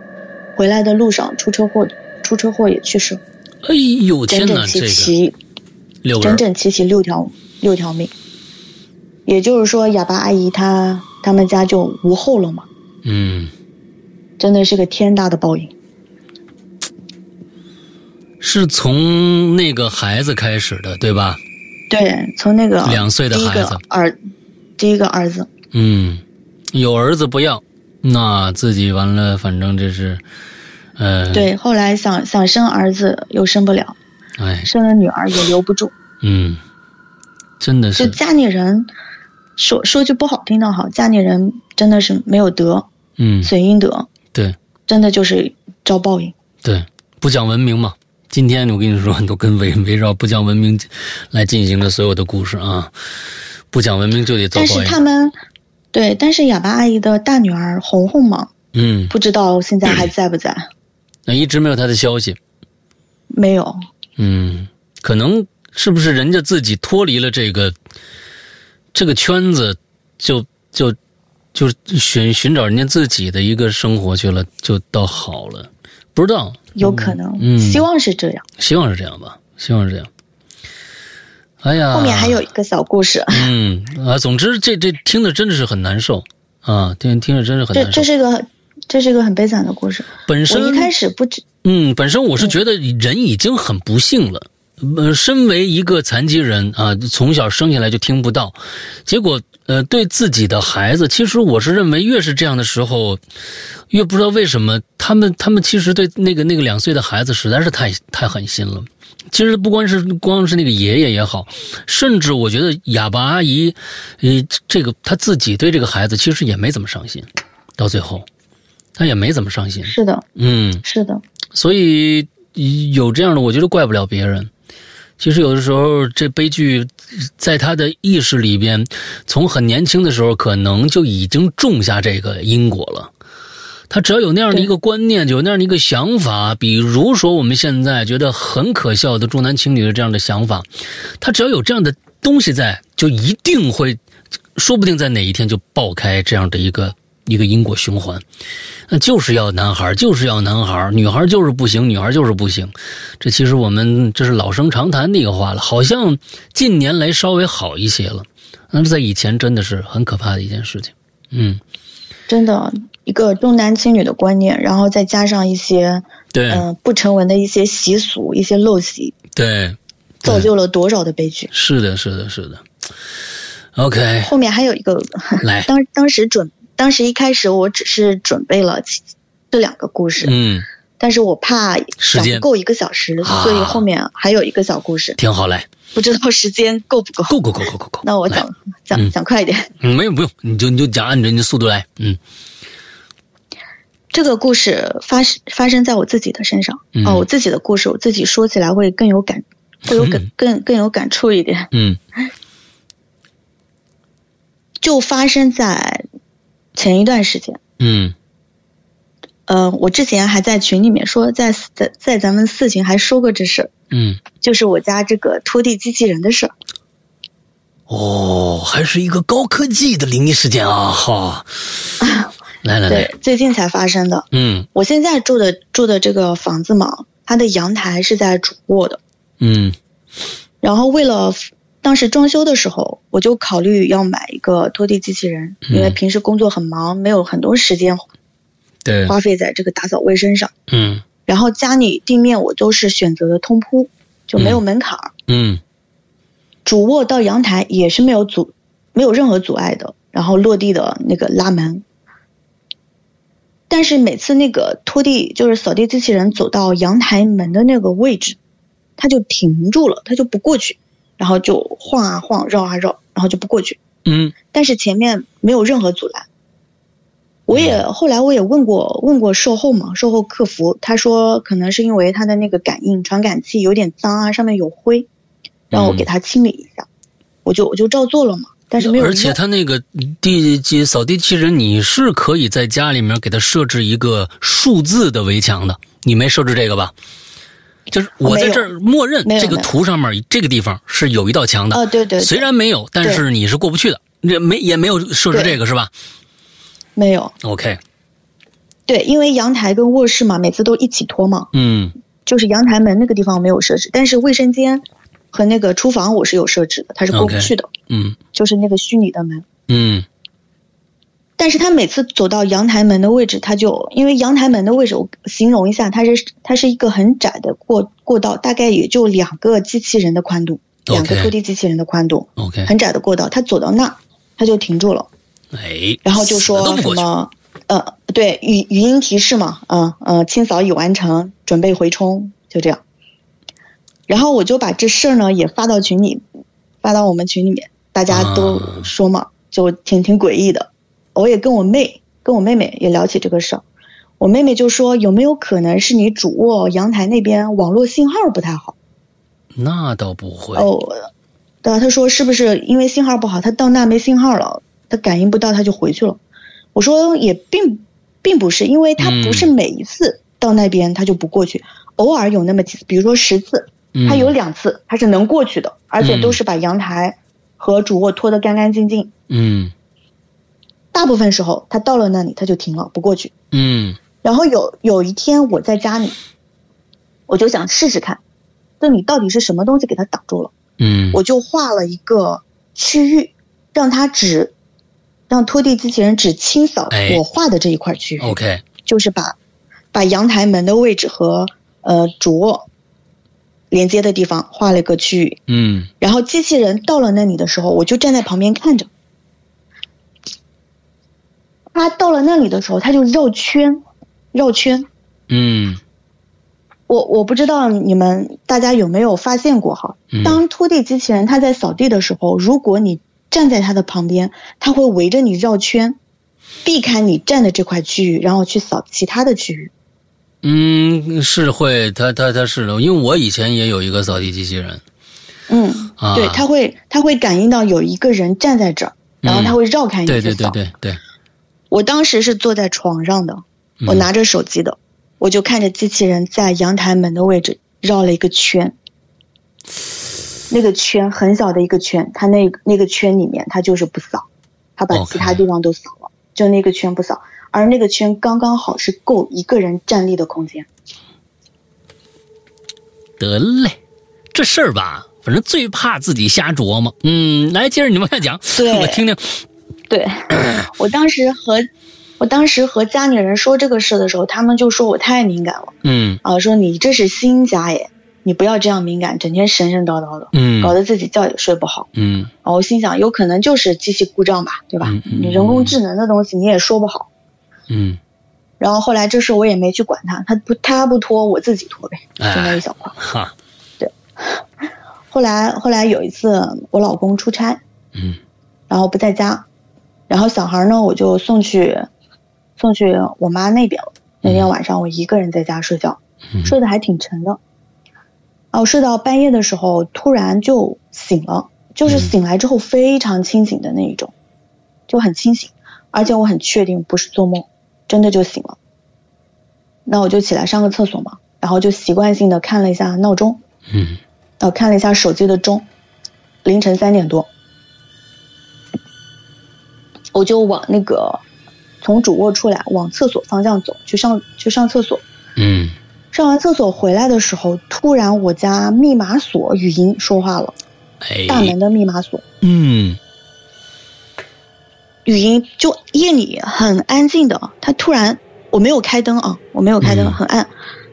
B: 回来的路上出车祸，出车祸也去世了，
A: 哎呦天哪，
B: 整整齐
A: 这个
B: 齐，
A: 六个人，
B: 整整齐齐六条六条命，也就是说哑巴阿姨她他们家就无后了嘛，
A: 嗯，
B: 真的是个天大的报应。
A: 是从那个孩子开始的，对吧？
B: 对，从那个
A: 两岁的孩子。
B: 个儿，第一个儿子，
A: 嗯，有儿子不要，那自己完了，反正这是，呃，，
B: 对，后来想想生儿子又生不了，
A: 哎，
B: 生了女儿也留不住，
A: 嗯，真的
B: 是。就家里人说说句不好听的好，家里人真的是没有德，
A: 嗯，
B: 损阴德，
A: 对。
B: 真的就是招报应。
A: 对，不讲文明嘛。今天我跟你说，都跟围 围绕不讲文明来进行的所有的故事啊，不讲文明就得遭
B: 但是。他们，对，但是哑巴阿姨的大女儿红红嘛，
A: 嗯，
B: 不知道现在还在不在？
A: 那一直没有他的消息。
B: 没有，
A: 嗯，可能是不是人家自己脱离了这个这个圈子，就就就寻寻找人家自己的一个生活去了，就倒好了。不知道，
B: 有可能，
A: 嗯
B: 希望是这样。
A: 希望是这样吧，希望是这样。哎呀，
B: 后面还有一个小故事，
A: 嗯啊，总之这这听着真的是很难受啊，听听着真是很难受
B: 这这。是一个这是一个很悲惨的故事。
A: 本身
B: 一开始不知，
A: 嗯，本身我是觉得人已经很不幸了。呃，身为一个残疾人啊，从小生下来就听不到，结果呃，对自己的孩子，其实我是认为越是这样的时候，越不知道为什么他们他们其实对那个那个两岁的孩子实在是太太狠心了。其实不光是光是那个爷爷也好，甚至我觉得哑巴阿姨，呃，这个他自己对这个孩子其实也没怎么上心，到最后，他也没怎么上心。
B: 是的，
A: 嗯，
B: 是的，
A: 所以有这样的，我觉得怪不了别人。其实有的时候，这悲剧在他的意识里边，从很年轻的时候，可能就已经种下这个因果了。他只要有那样的一个观念，有那样的一个想法，比如说我们现在觉得很可笑的重男轻女的这样的想法，他只要有这样的东西在，就一定会，说不定在哪一天就爆开这样的一个一个因果循环。那就是要男孩，就是要男孩，女孩就是不行，女孩就是不行。这其实我们这是老生常谈的一个话了，好像近年来稍微好一些了。那在以前真的是很可怕的一件事情。嗯，
B: 真的一个重男轻女的观念，然后再加上一些
A: 对、
B: 嗯、不成文的一些习俗、一些陋习，
A: 对，
B: 造就了多少的悲剧。
A: 是的，是的，是的。OK，
B: 后面还有一个，
A: 来，
B: 当当时准当时一开始我只是准备了这两个故事，
A: 嗯，
B: 但是我怕讲
A: 时间
B: 不够一个小时，
A: 啊
B: 所以后面还有一个小故事，
A: 挺好，嘞，
B: 不知道时间够不够。
A: 够够够够够够。
B: 那我讲讲
A: 嗯
B: 讲快一点。
A: 嗯，没有不用，你就你就讲按着你的速度来。嗯
B: 这个故事发生发生在我自己的身上
A: 嗯
B: 哦，我自己的故事，我自己说起来会更有感，会有更更更有感触一点。
A: 嗯
B: 就发生在前一段时间，
A: 嗯
B: 呃，我之前还在群里面说，在在在咱们四群还说过这事儿，
A: 嗯，
B: 就是我家这个拖地机器人的事儿。
A: 哦，还是一个高科技的灵异事件啊！哈，来来来，，
B: 最近才发生的。
A: 嗯
B: 我现在住的住的这个房子嘛，它的阳台是在主卧的。
A: 嗯
B: 然后为了当时装修的时候，我就考虑要买一个拖地机器人，
A: 嗯
B: 因为平时工作很忙，没有很多时间
A: 对，
B: 花费在这个打扫卫生上。
A: 嗯
B: 然后家里地面我都是选择的通铺，就没有门槛儿。
A: 嗯
B: 主卧到阳台也是没有阻，没有任何阻碍的。然后落地的那个拉门，但是每次那个拖地就是扫地机器人走到阳台门的那个位置，它就停住了，它就不过去，然后就晃啊晃，绕啊绕，然后就不过去。
A: 嗯
B: 但是前面没有任何阻拦。我也后来我也问过问过售后嘛，售后客服他说可能是因为他的那个感应传感器有点脏啊，上面有灰，让我给他清理一下，我就我就照做了嘛，但是没有
A: 而且
B: 用
A: 它那个地机扫地机器人，你是可以在家里面给它设置一个数字的围墙的，你没设置这个吧？就是我在这儿默认这个图上面这个地方是有一道墙的，
B: 哦对对对。
A: 虽然没有，但是你是过不去的，这没也没有设置这个是吧？
B: 没有
A: ？OK，
B: 对，因为阳台跟卧室嘛，每次都一起拖嘛，
A: 嗯。
B: 就是阳台门那个地方没有设置，但是卫生间和那个厨房我是有设置的，它是过不去的
A: 嗯。
B: 就是那个虚拟的门。
A: 嗯
B: 但是他每次走到阳台门的位置，他就因为阳台门的位置，我形容一下，它是它是一个很窄的过过道，大概也就两个机器人的宽度两个拖地机器人的宽度
A: ，OK，
B: 很窄的过道。他走到那，他就停住了，
A: 哎，
B: 然后就说什么呃，对语语音提示嘛，嗯、呃、清扫已完成，准备回冲，就这样。然后我就把这事儿呢也发到群里，发到我们群里面，大家都
A: 啊
B: 说嘛，就挺挺诡异的。我也跟我妹跟我妹妹也聊起这个事儿，我妹妹就说有没有可能是你主卧阳台那边网络信号不太好？
A: 那倒不会，
B: 哦，对啊，他说是不是因为信号不好，她到那没信号了，她感应不到，她就回去了。我说也并并不是，因为她不是每一次到那边她就不过去，偶尔有那么几次，比如说十次，他有两次他是能过去的，而且都是把阳台和主卧拖得干干净净。
A: 嗯
B: 大部分时候他到了那里他就停了，不过去。
A: 嗯。
B: 然后有有一天我在家里，我就想试试看，这里到底是什么东西给他挡住了。
A: 嗯。
B: 我就画了一个区域，让他只让拖地机器人只清扫
A: 哎。
B: 我画的这一块区域
A: ，，OK，
B: 就是把把阳台门的位置和呃主卧连接的地方画了一个区域，
A: 嗯。
B: 然后机器人到了那里的时候，我就站在旁边看着。他到了那里的时候，他就绕圈，绕圈。
A: 嗯
B: 我我不知道你们大家有没有发现过哈？
A: 嗯
B: 当拖地机器人它在扫地的时候，如果你站在它的旁边，它会围着你绕圈，避开你站的这块区域，然后去扫其他的区域。
A: 嗯，是会，它它它是的，因为我以前也有一个扫地机器人
B: 嗯，
A: 啊，
B: 对，它会它会感应到有一个人站在这儿，然后它会绕开你去
A: 对。对对对对，
B: 我当时是坐在床上的，我
A: 嗯
B: 拿着手机的，我就看着机器人在阳台门的位置绕了一个圈，那个圈很小的一个圈，它那那个圈里面它就是不扫，它把其他地方都扫了就那个圈不扫，而那个圈刚刚好是够一个人站立的空间。
A: 得嘞，这事儿吧，反正最怕自己瞎琢磨。嗯，来，接着你往下讲，
B: 对
A: 我听听。
B: 对，我当时和我当时和家里人说这个事的时候，他们就说我太敏感了
A: 嗯
B: 啊，说你这是新家耶，你不要这样敏感，整天神神叨叨的。
A: 嗯
B: 搞得自己觉也睡不好。
A: 嗯
B: 啊，我心想，有可能就是机器故障吧，对吧？
A: 嗯嗯
B: 你人工智能的东西你也说不好。
A: 嗯，
B: 然后后来这事我也没去管他，他不他不拖，我自己拖呗，就
A: 哎
B: 那一小块。
A: 哈，
B: 后来后来有一次我老公出差，
A: 嗯
B: 然后不在家，然后小孩呢我就送去送去我妈那边了。那天晚上我一个人在家睡觉，
A: 嗯
B: 睡得还挺沉的。啊，我睡到半夜的时候，突然就醒了，就是
A: 嗯
B: 醒来之后非常清醒的那一种，就很清醒，而且我很确定不是做梦，真的就醒了。那我就起来上个厕所嘛，然后就习惯性的看了一下闹钟，
A: 嗯
B: 呃，看了一下手机的钟，凌晨三点多，我就往那个从主卧出来，往厕所方向走，去上去上厕所。
A: 嗯
B: 上完厕所回来的时候，突然我家密码锁语音说话了，
A: 哎，
B: 大门的密码锁
A: 嗯
B: 语音就夜里很安静的，他突然我没有开灯啊，我没有开灯，
A: 嗯
B: 很暗，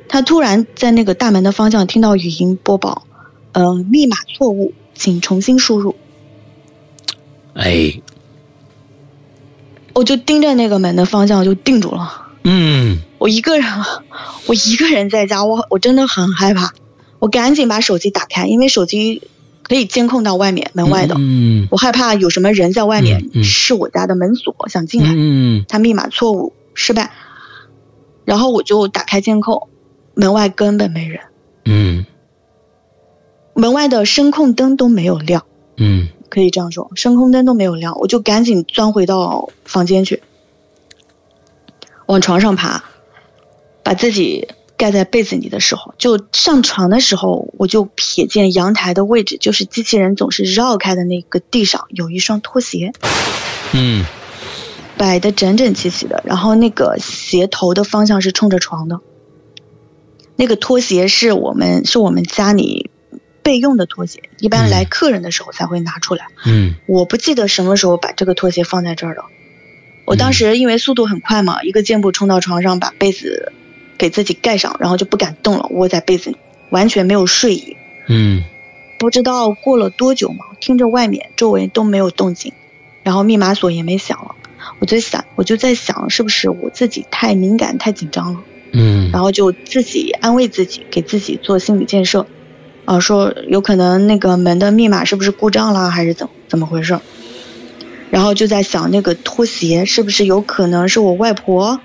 B: 他突然在那个大门的方向听到语音播报，呃，密码错误，请重新输入。
A: 哎
B: 我就盯着那个门的方向就定住了。
A: 嗯。
B: 我一个人，我一个人在家，我我真的很害怕。我赶紧把手机打开，因为手机可以监控到外面门外的。
A: 嗯
B: 我害怕有什么人在外面
A: 嗯嗯。
B: 是我家的门锁想进来，
A: 嗯。
B: 他密码错误失败，然后我就打开监控，门外根本没人，
A: 嗯。
B: 门外的声控灯都没有亮，
A: 嗯
B: 可以这样说，声控灯都没有亮，我就赶紧钻回到房间去，往床上爬，把自己盖在被子里的时候，就上床的时候，我就瞥见阳台的位置，就是机器人总是绕开的那个地上有一双拖鞋，
A: 嗯
B: 摆的整整齐齐的，然后那个鞋头的方向是冲着床的。那个拖鞋是我们是我们家里备用的拖鞋，一般来客人的时候才会拿出来。
A: 嗯
B: 我不记得什么时候把这个拖鞋放在这儿了。我当时因为速度很快嘛，一个箭步冲到床上，把被子给自己盖上，然后就不敢动了，窝在被子里，完全没有睡意。
A: 嗯
B: 不知道过了多久嘛，听着外面周围都没有动静，然后密码锁也没响了，我就想，我就在想，是不是我自己太敏感、太紧张了？
A: 嗯
B: 然后就自己安慰自己，给自己做心理建设，啊，说有可能那个门的密码是不是故障了，还是怎怎么回事？然后就在想那个拖鞋是不是有可能是我外婆，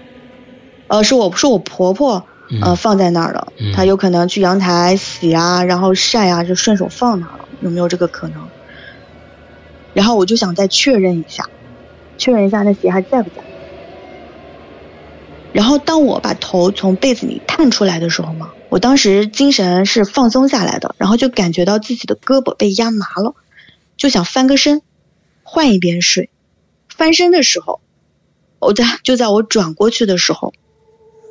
B: 呃，是我是我婆婆，呃，放在那儿的
A: 嗯，
B: 她有可能去阳台洗啊，然后晒啊，就顺手放那儿了，有没有这个可能？然后我就想再确认一下，确认一下那鞋还在不在。然后当我把头从被子里探出来的时候嘛，我当时精神是放松下来的，然后就感觉到自己的胳膊被压麻了，就想翻个身，换一边睡。翻身的时候，我在就在我转过去的时候，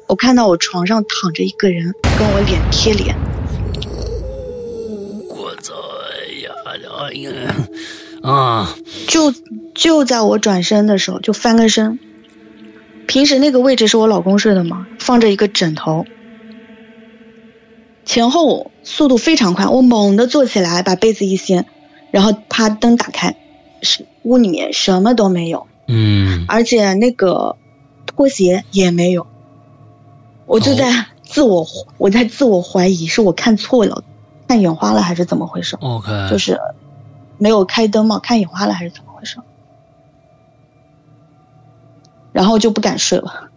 B: 我看到我床上躺着一个人，跟我脸贴脸。
A: 我操呀！哎呀！啊！
B: 就就在我转身的时候，就翻个身。平时那个位置是我老公睡的嘛，放着一个枕头，前后速度非常快。我猛地坐起来，把被子一掀，然后啪，灯打开，是屋里面什么都没有，
A: 嗯，
B: 而且那个拖鞋也没有。我就在自我，我在自我怀疑，是我看错了，看眼花了还是怎么回事
A: ？OK，
B: 就是没有开灯嘛，看眼花了还是怎么回事？然后就不敢睡了，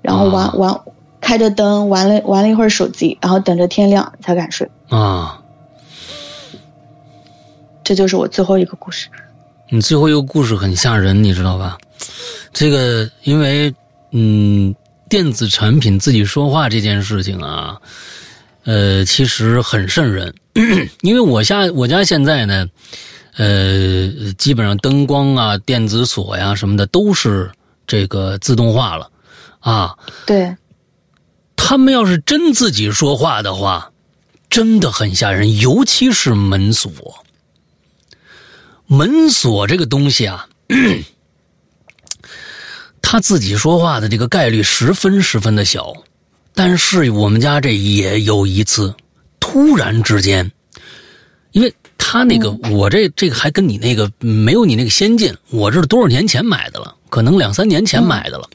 B: 然后玩玩，开着灯玩了玩了一会儿手机，然后等着天亮才敢睡。
A: 啊，
B: 这就是我最后一个故事。
A: 你最后一个故事很吓人，你知道吧？这个因为嗯，电子产品自己说话这件事情啊，呃，其实很瘆人，因为我家我家现在呢，呃，基本上灯光啊、电子锁呀什么的都是。这个自动化了，啊，
B: 对，
A: 他们要是真自己说话的话，真的很吓人，尤其是门锁。门锁这个东西啊，他自己说话的这个概率十分十分的小，但是我们家这也有一次，突然之间，因为他那个我这这个还跟你那个没有你那个先进，我这是多少年前买的了。可能两三年前买的了，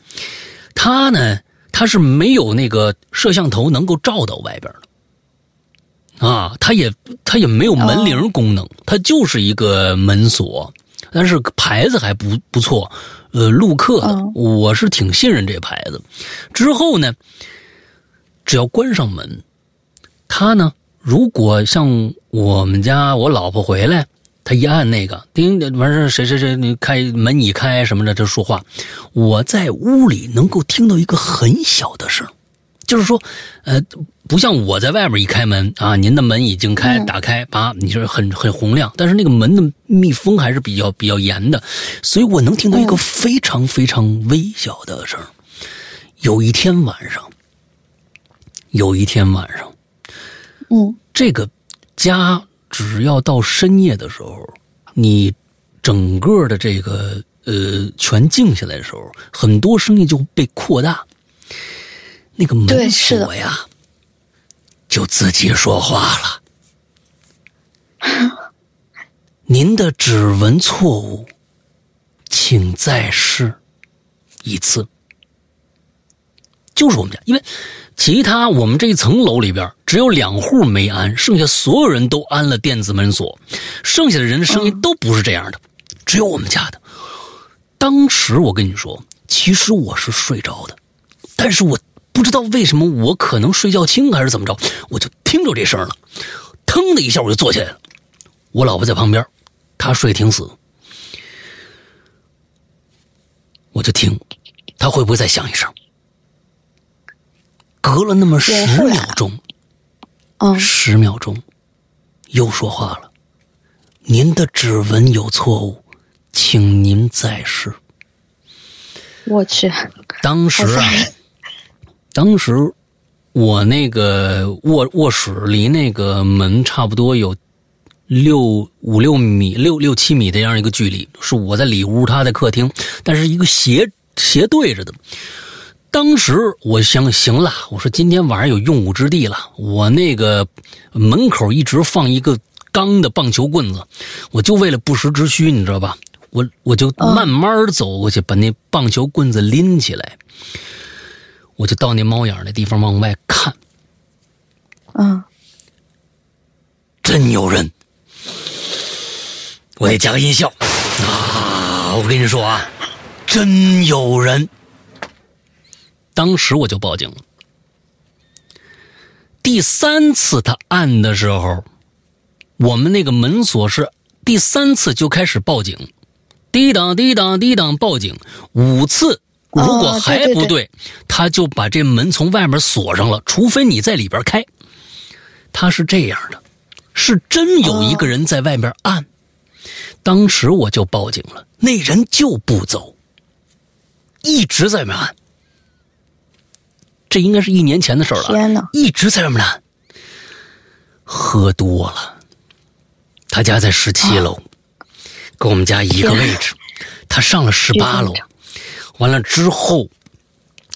A: 他呢，它是没有那个摄像头能够照到外边的，啊，它也它也没有门铃功能，它就是一个门锁，但是牌子还不不错，呃，陆克的，我是挺信任这牌子。之后呢，只要关上门，它呢，如果像我们家我老婆回来。他一按那个叮，完事谁谁谁你开门一开什么的，就说话。我在屋里能够听到一个很小的声，就是说，呃，不像我在外面一开门啊，您的门已经开打开，把你说很很洪亮，但是那个门的密封还是比较比较严的，所以我能听到一个非常非常微小的声。有一天晚上，有一天晚上，
B: 嗯，
A: 这个家。只要到深夜的时候，你整个的这个呃全静下来的时候，很多声音就被扩大。那个门锁呀，就自己说话了。您的指纹错误，请再试一次。就是我们家，因为。其他我们这一层楼里边只有两户没安，剩下所有人都安了电子门锁，剩下的人的声音都不是这样的，只有我们家的。当时我跟你说，其实我是睡着的，但是我不知道为什么我可能睡觉轻还是怎么着，我就听着这声了，腾的一下我就坐起来了。我老婆在旁边，她睡挺死，我就听，她会不会再响一声。隔了那么十秒钟，
B: 嗯，
A: 十秒钟，又说话了。您的指纹有错误，请您再试。
B: 我去，
A: 当时啊，当时我那个卧卧室离那个门差不多有六五六米、六六七米的这样一个距离，是我在里屋，他在客厅，但是一个斜斜对着的。当时我想，行了，我说今天晚上有用武之地了。我那个门口一直放一个钢的棒球棍子，我就为了不时之需，你知道吧？我我就慢慢走过去，把那棒球棍子拎起来，我就到那猫眼那地方往外看。
B: 嗯，
A: 真有人！我得加个音效啊！我跟你说啊，真有人！当时我就报警了。第三次他按的时候，我们那个门锁是第三次就开始报警，滴当滴当滴当报警五次，如果还不对，他就把这门从外面锁上了，除非你在里边开。他是这样的，是真有一个人在外面按。当时我就报警了，那人就不走，一直在外面按。这应该是一年前的事了。
B: 天哪！
A: 一直在外面按，喝多了。他家在十七楼，跟我们家一个位置。他上了十八楼，完了之后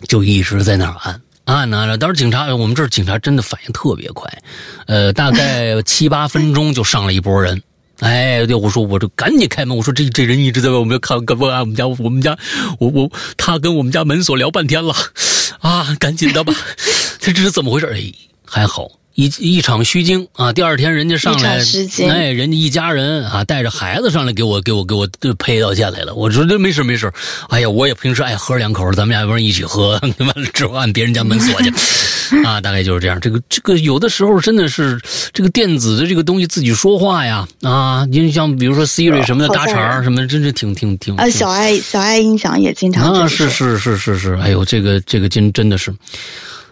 A: 就一直在那儿按按呢。当时警察，我们这儿警察真的反应特别快，呃，大概七八分钟就上了一波人。哎，对，我说我就赶紧开门，我说这这人一直在我们看，看按我们家，我们家，我我他跟我们家门锁聊半天了，啊，赶紧的吧，他这是怎么回事？哎，还好。一一场虚惊啊！第二天人家上来，哎，人家一家人啊，带着孩子上来给我给我给我赔道歉来了。我说这没事没事，哎呀，我也平时爱喝两口，咱们俩不是一起喝，完了之后按别人家门锁去，啊，大概就是这样。这个这个有的时候真的是这个电子的这个东西自己说话呀啊，你像比如说 Siri 什么的搭茬什么，真是挺挺挺
B: 啊。小爱小爱音响也经常
A: 啊，是是是是是，哎呦，这个这个真真的是。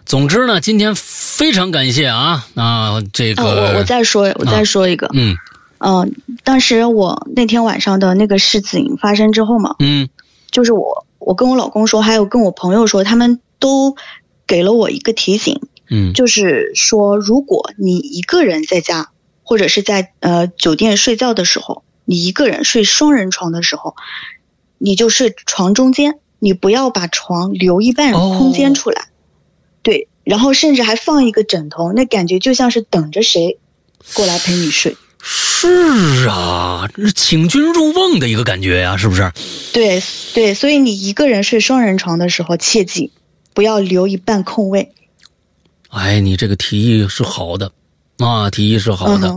A: 总之呢，今天非常感谢啊啊！这个
B: 我我再说我再说一个，
A: 嗯。
B: 嗯，当时我那天晚上的那个事情发生之后嘛，
A: 嗯，
B: 就是我我跟我老公说，还有跟我朋友说，他们都给了我一个提醒，
A: 嗯，
B: 就是说，如果你一个人在家或者是在呃酒店睡觉的时候，你一个人睡双人床的时候，你就睡床中间，你不要把床留一半空间出来。对，然后甚至还放一个枕头，那感觉就像是等着谁过来陪你睡。
A: 是啊，请君入瓮的一个感觉呀，是不是？
B: 对对，所以你一个人睡双人床的时候，切记不要留一半空位。
A: 哎，你这个提议是好的，啊，提议是好的。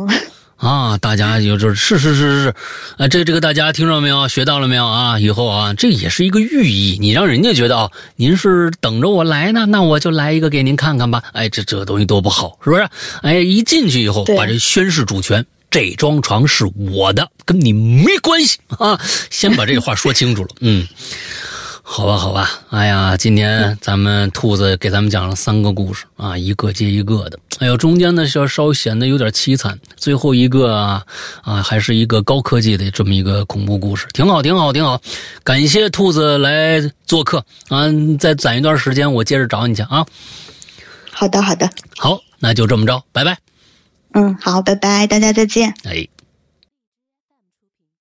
A: 啊，大家有就是是是是是，啊，这这个大家听着没有？学到了没有啊？以后啊，这也是一个寓意，你让人家觉得啊，您是等着我来呢，那我就来一个给您看看吧。哎，这这东西多不好，是不是？哎，一进去以后，把这宣誓主权，这张床是我的，跟你没关系啊！先把这话说清楚了，嗯。好吧，好吧，哎呀，今天咱们兔子给咱们讲了三个故事啊，一个接一个的。哎呦，中间呢稍稍显得有点凄惨，最后一个啊啊，还是一个高科技的这么一个恐怖故事，挺好，挺好，挺好。感谢兔子来做客啊，再攒一段时间，我接着找你去啊。
B: 好的，好的，
A: 好，那就这么着，拜拜。
B: 嗯，好，拜拜，大家再见。
A: 哎。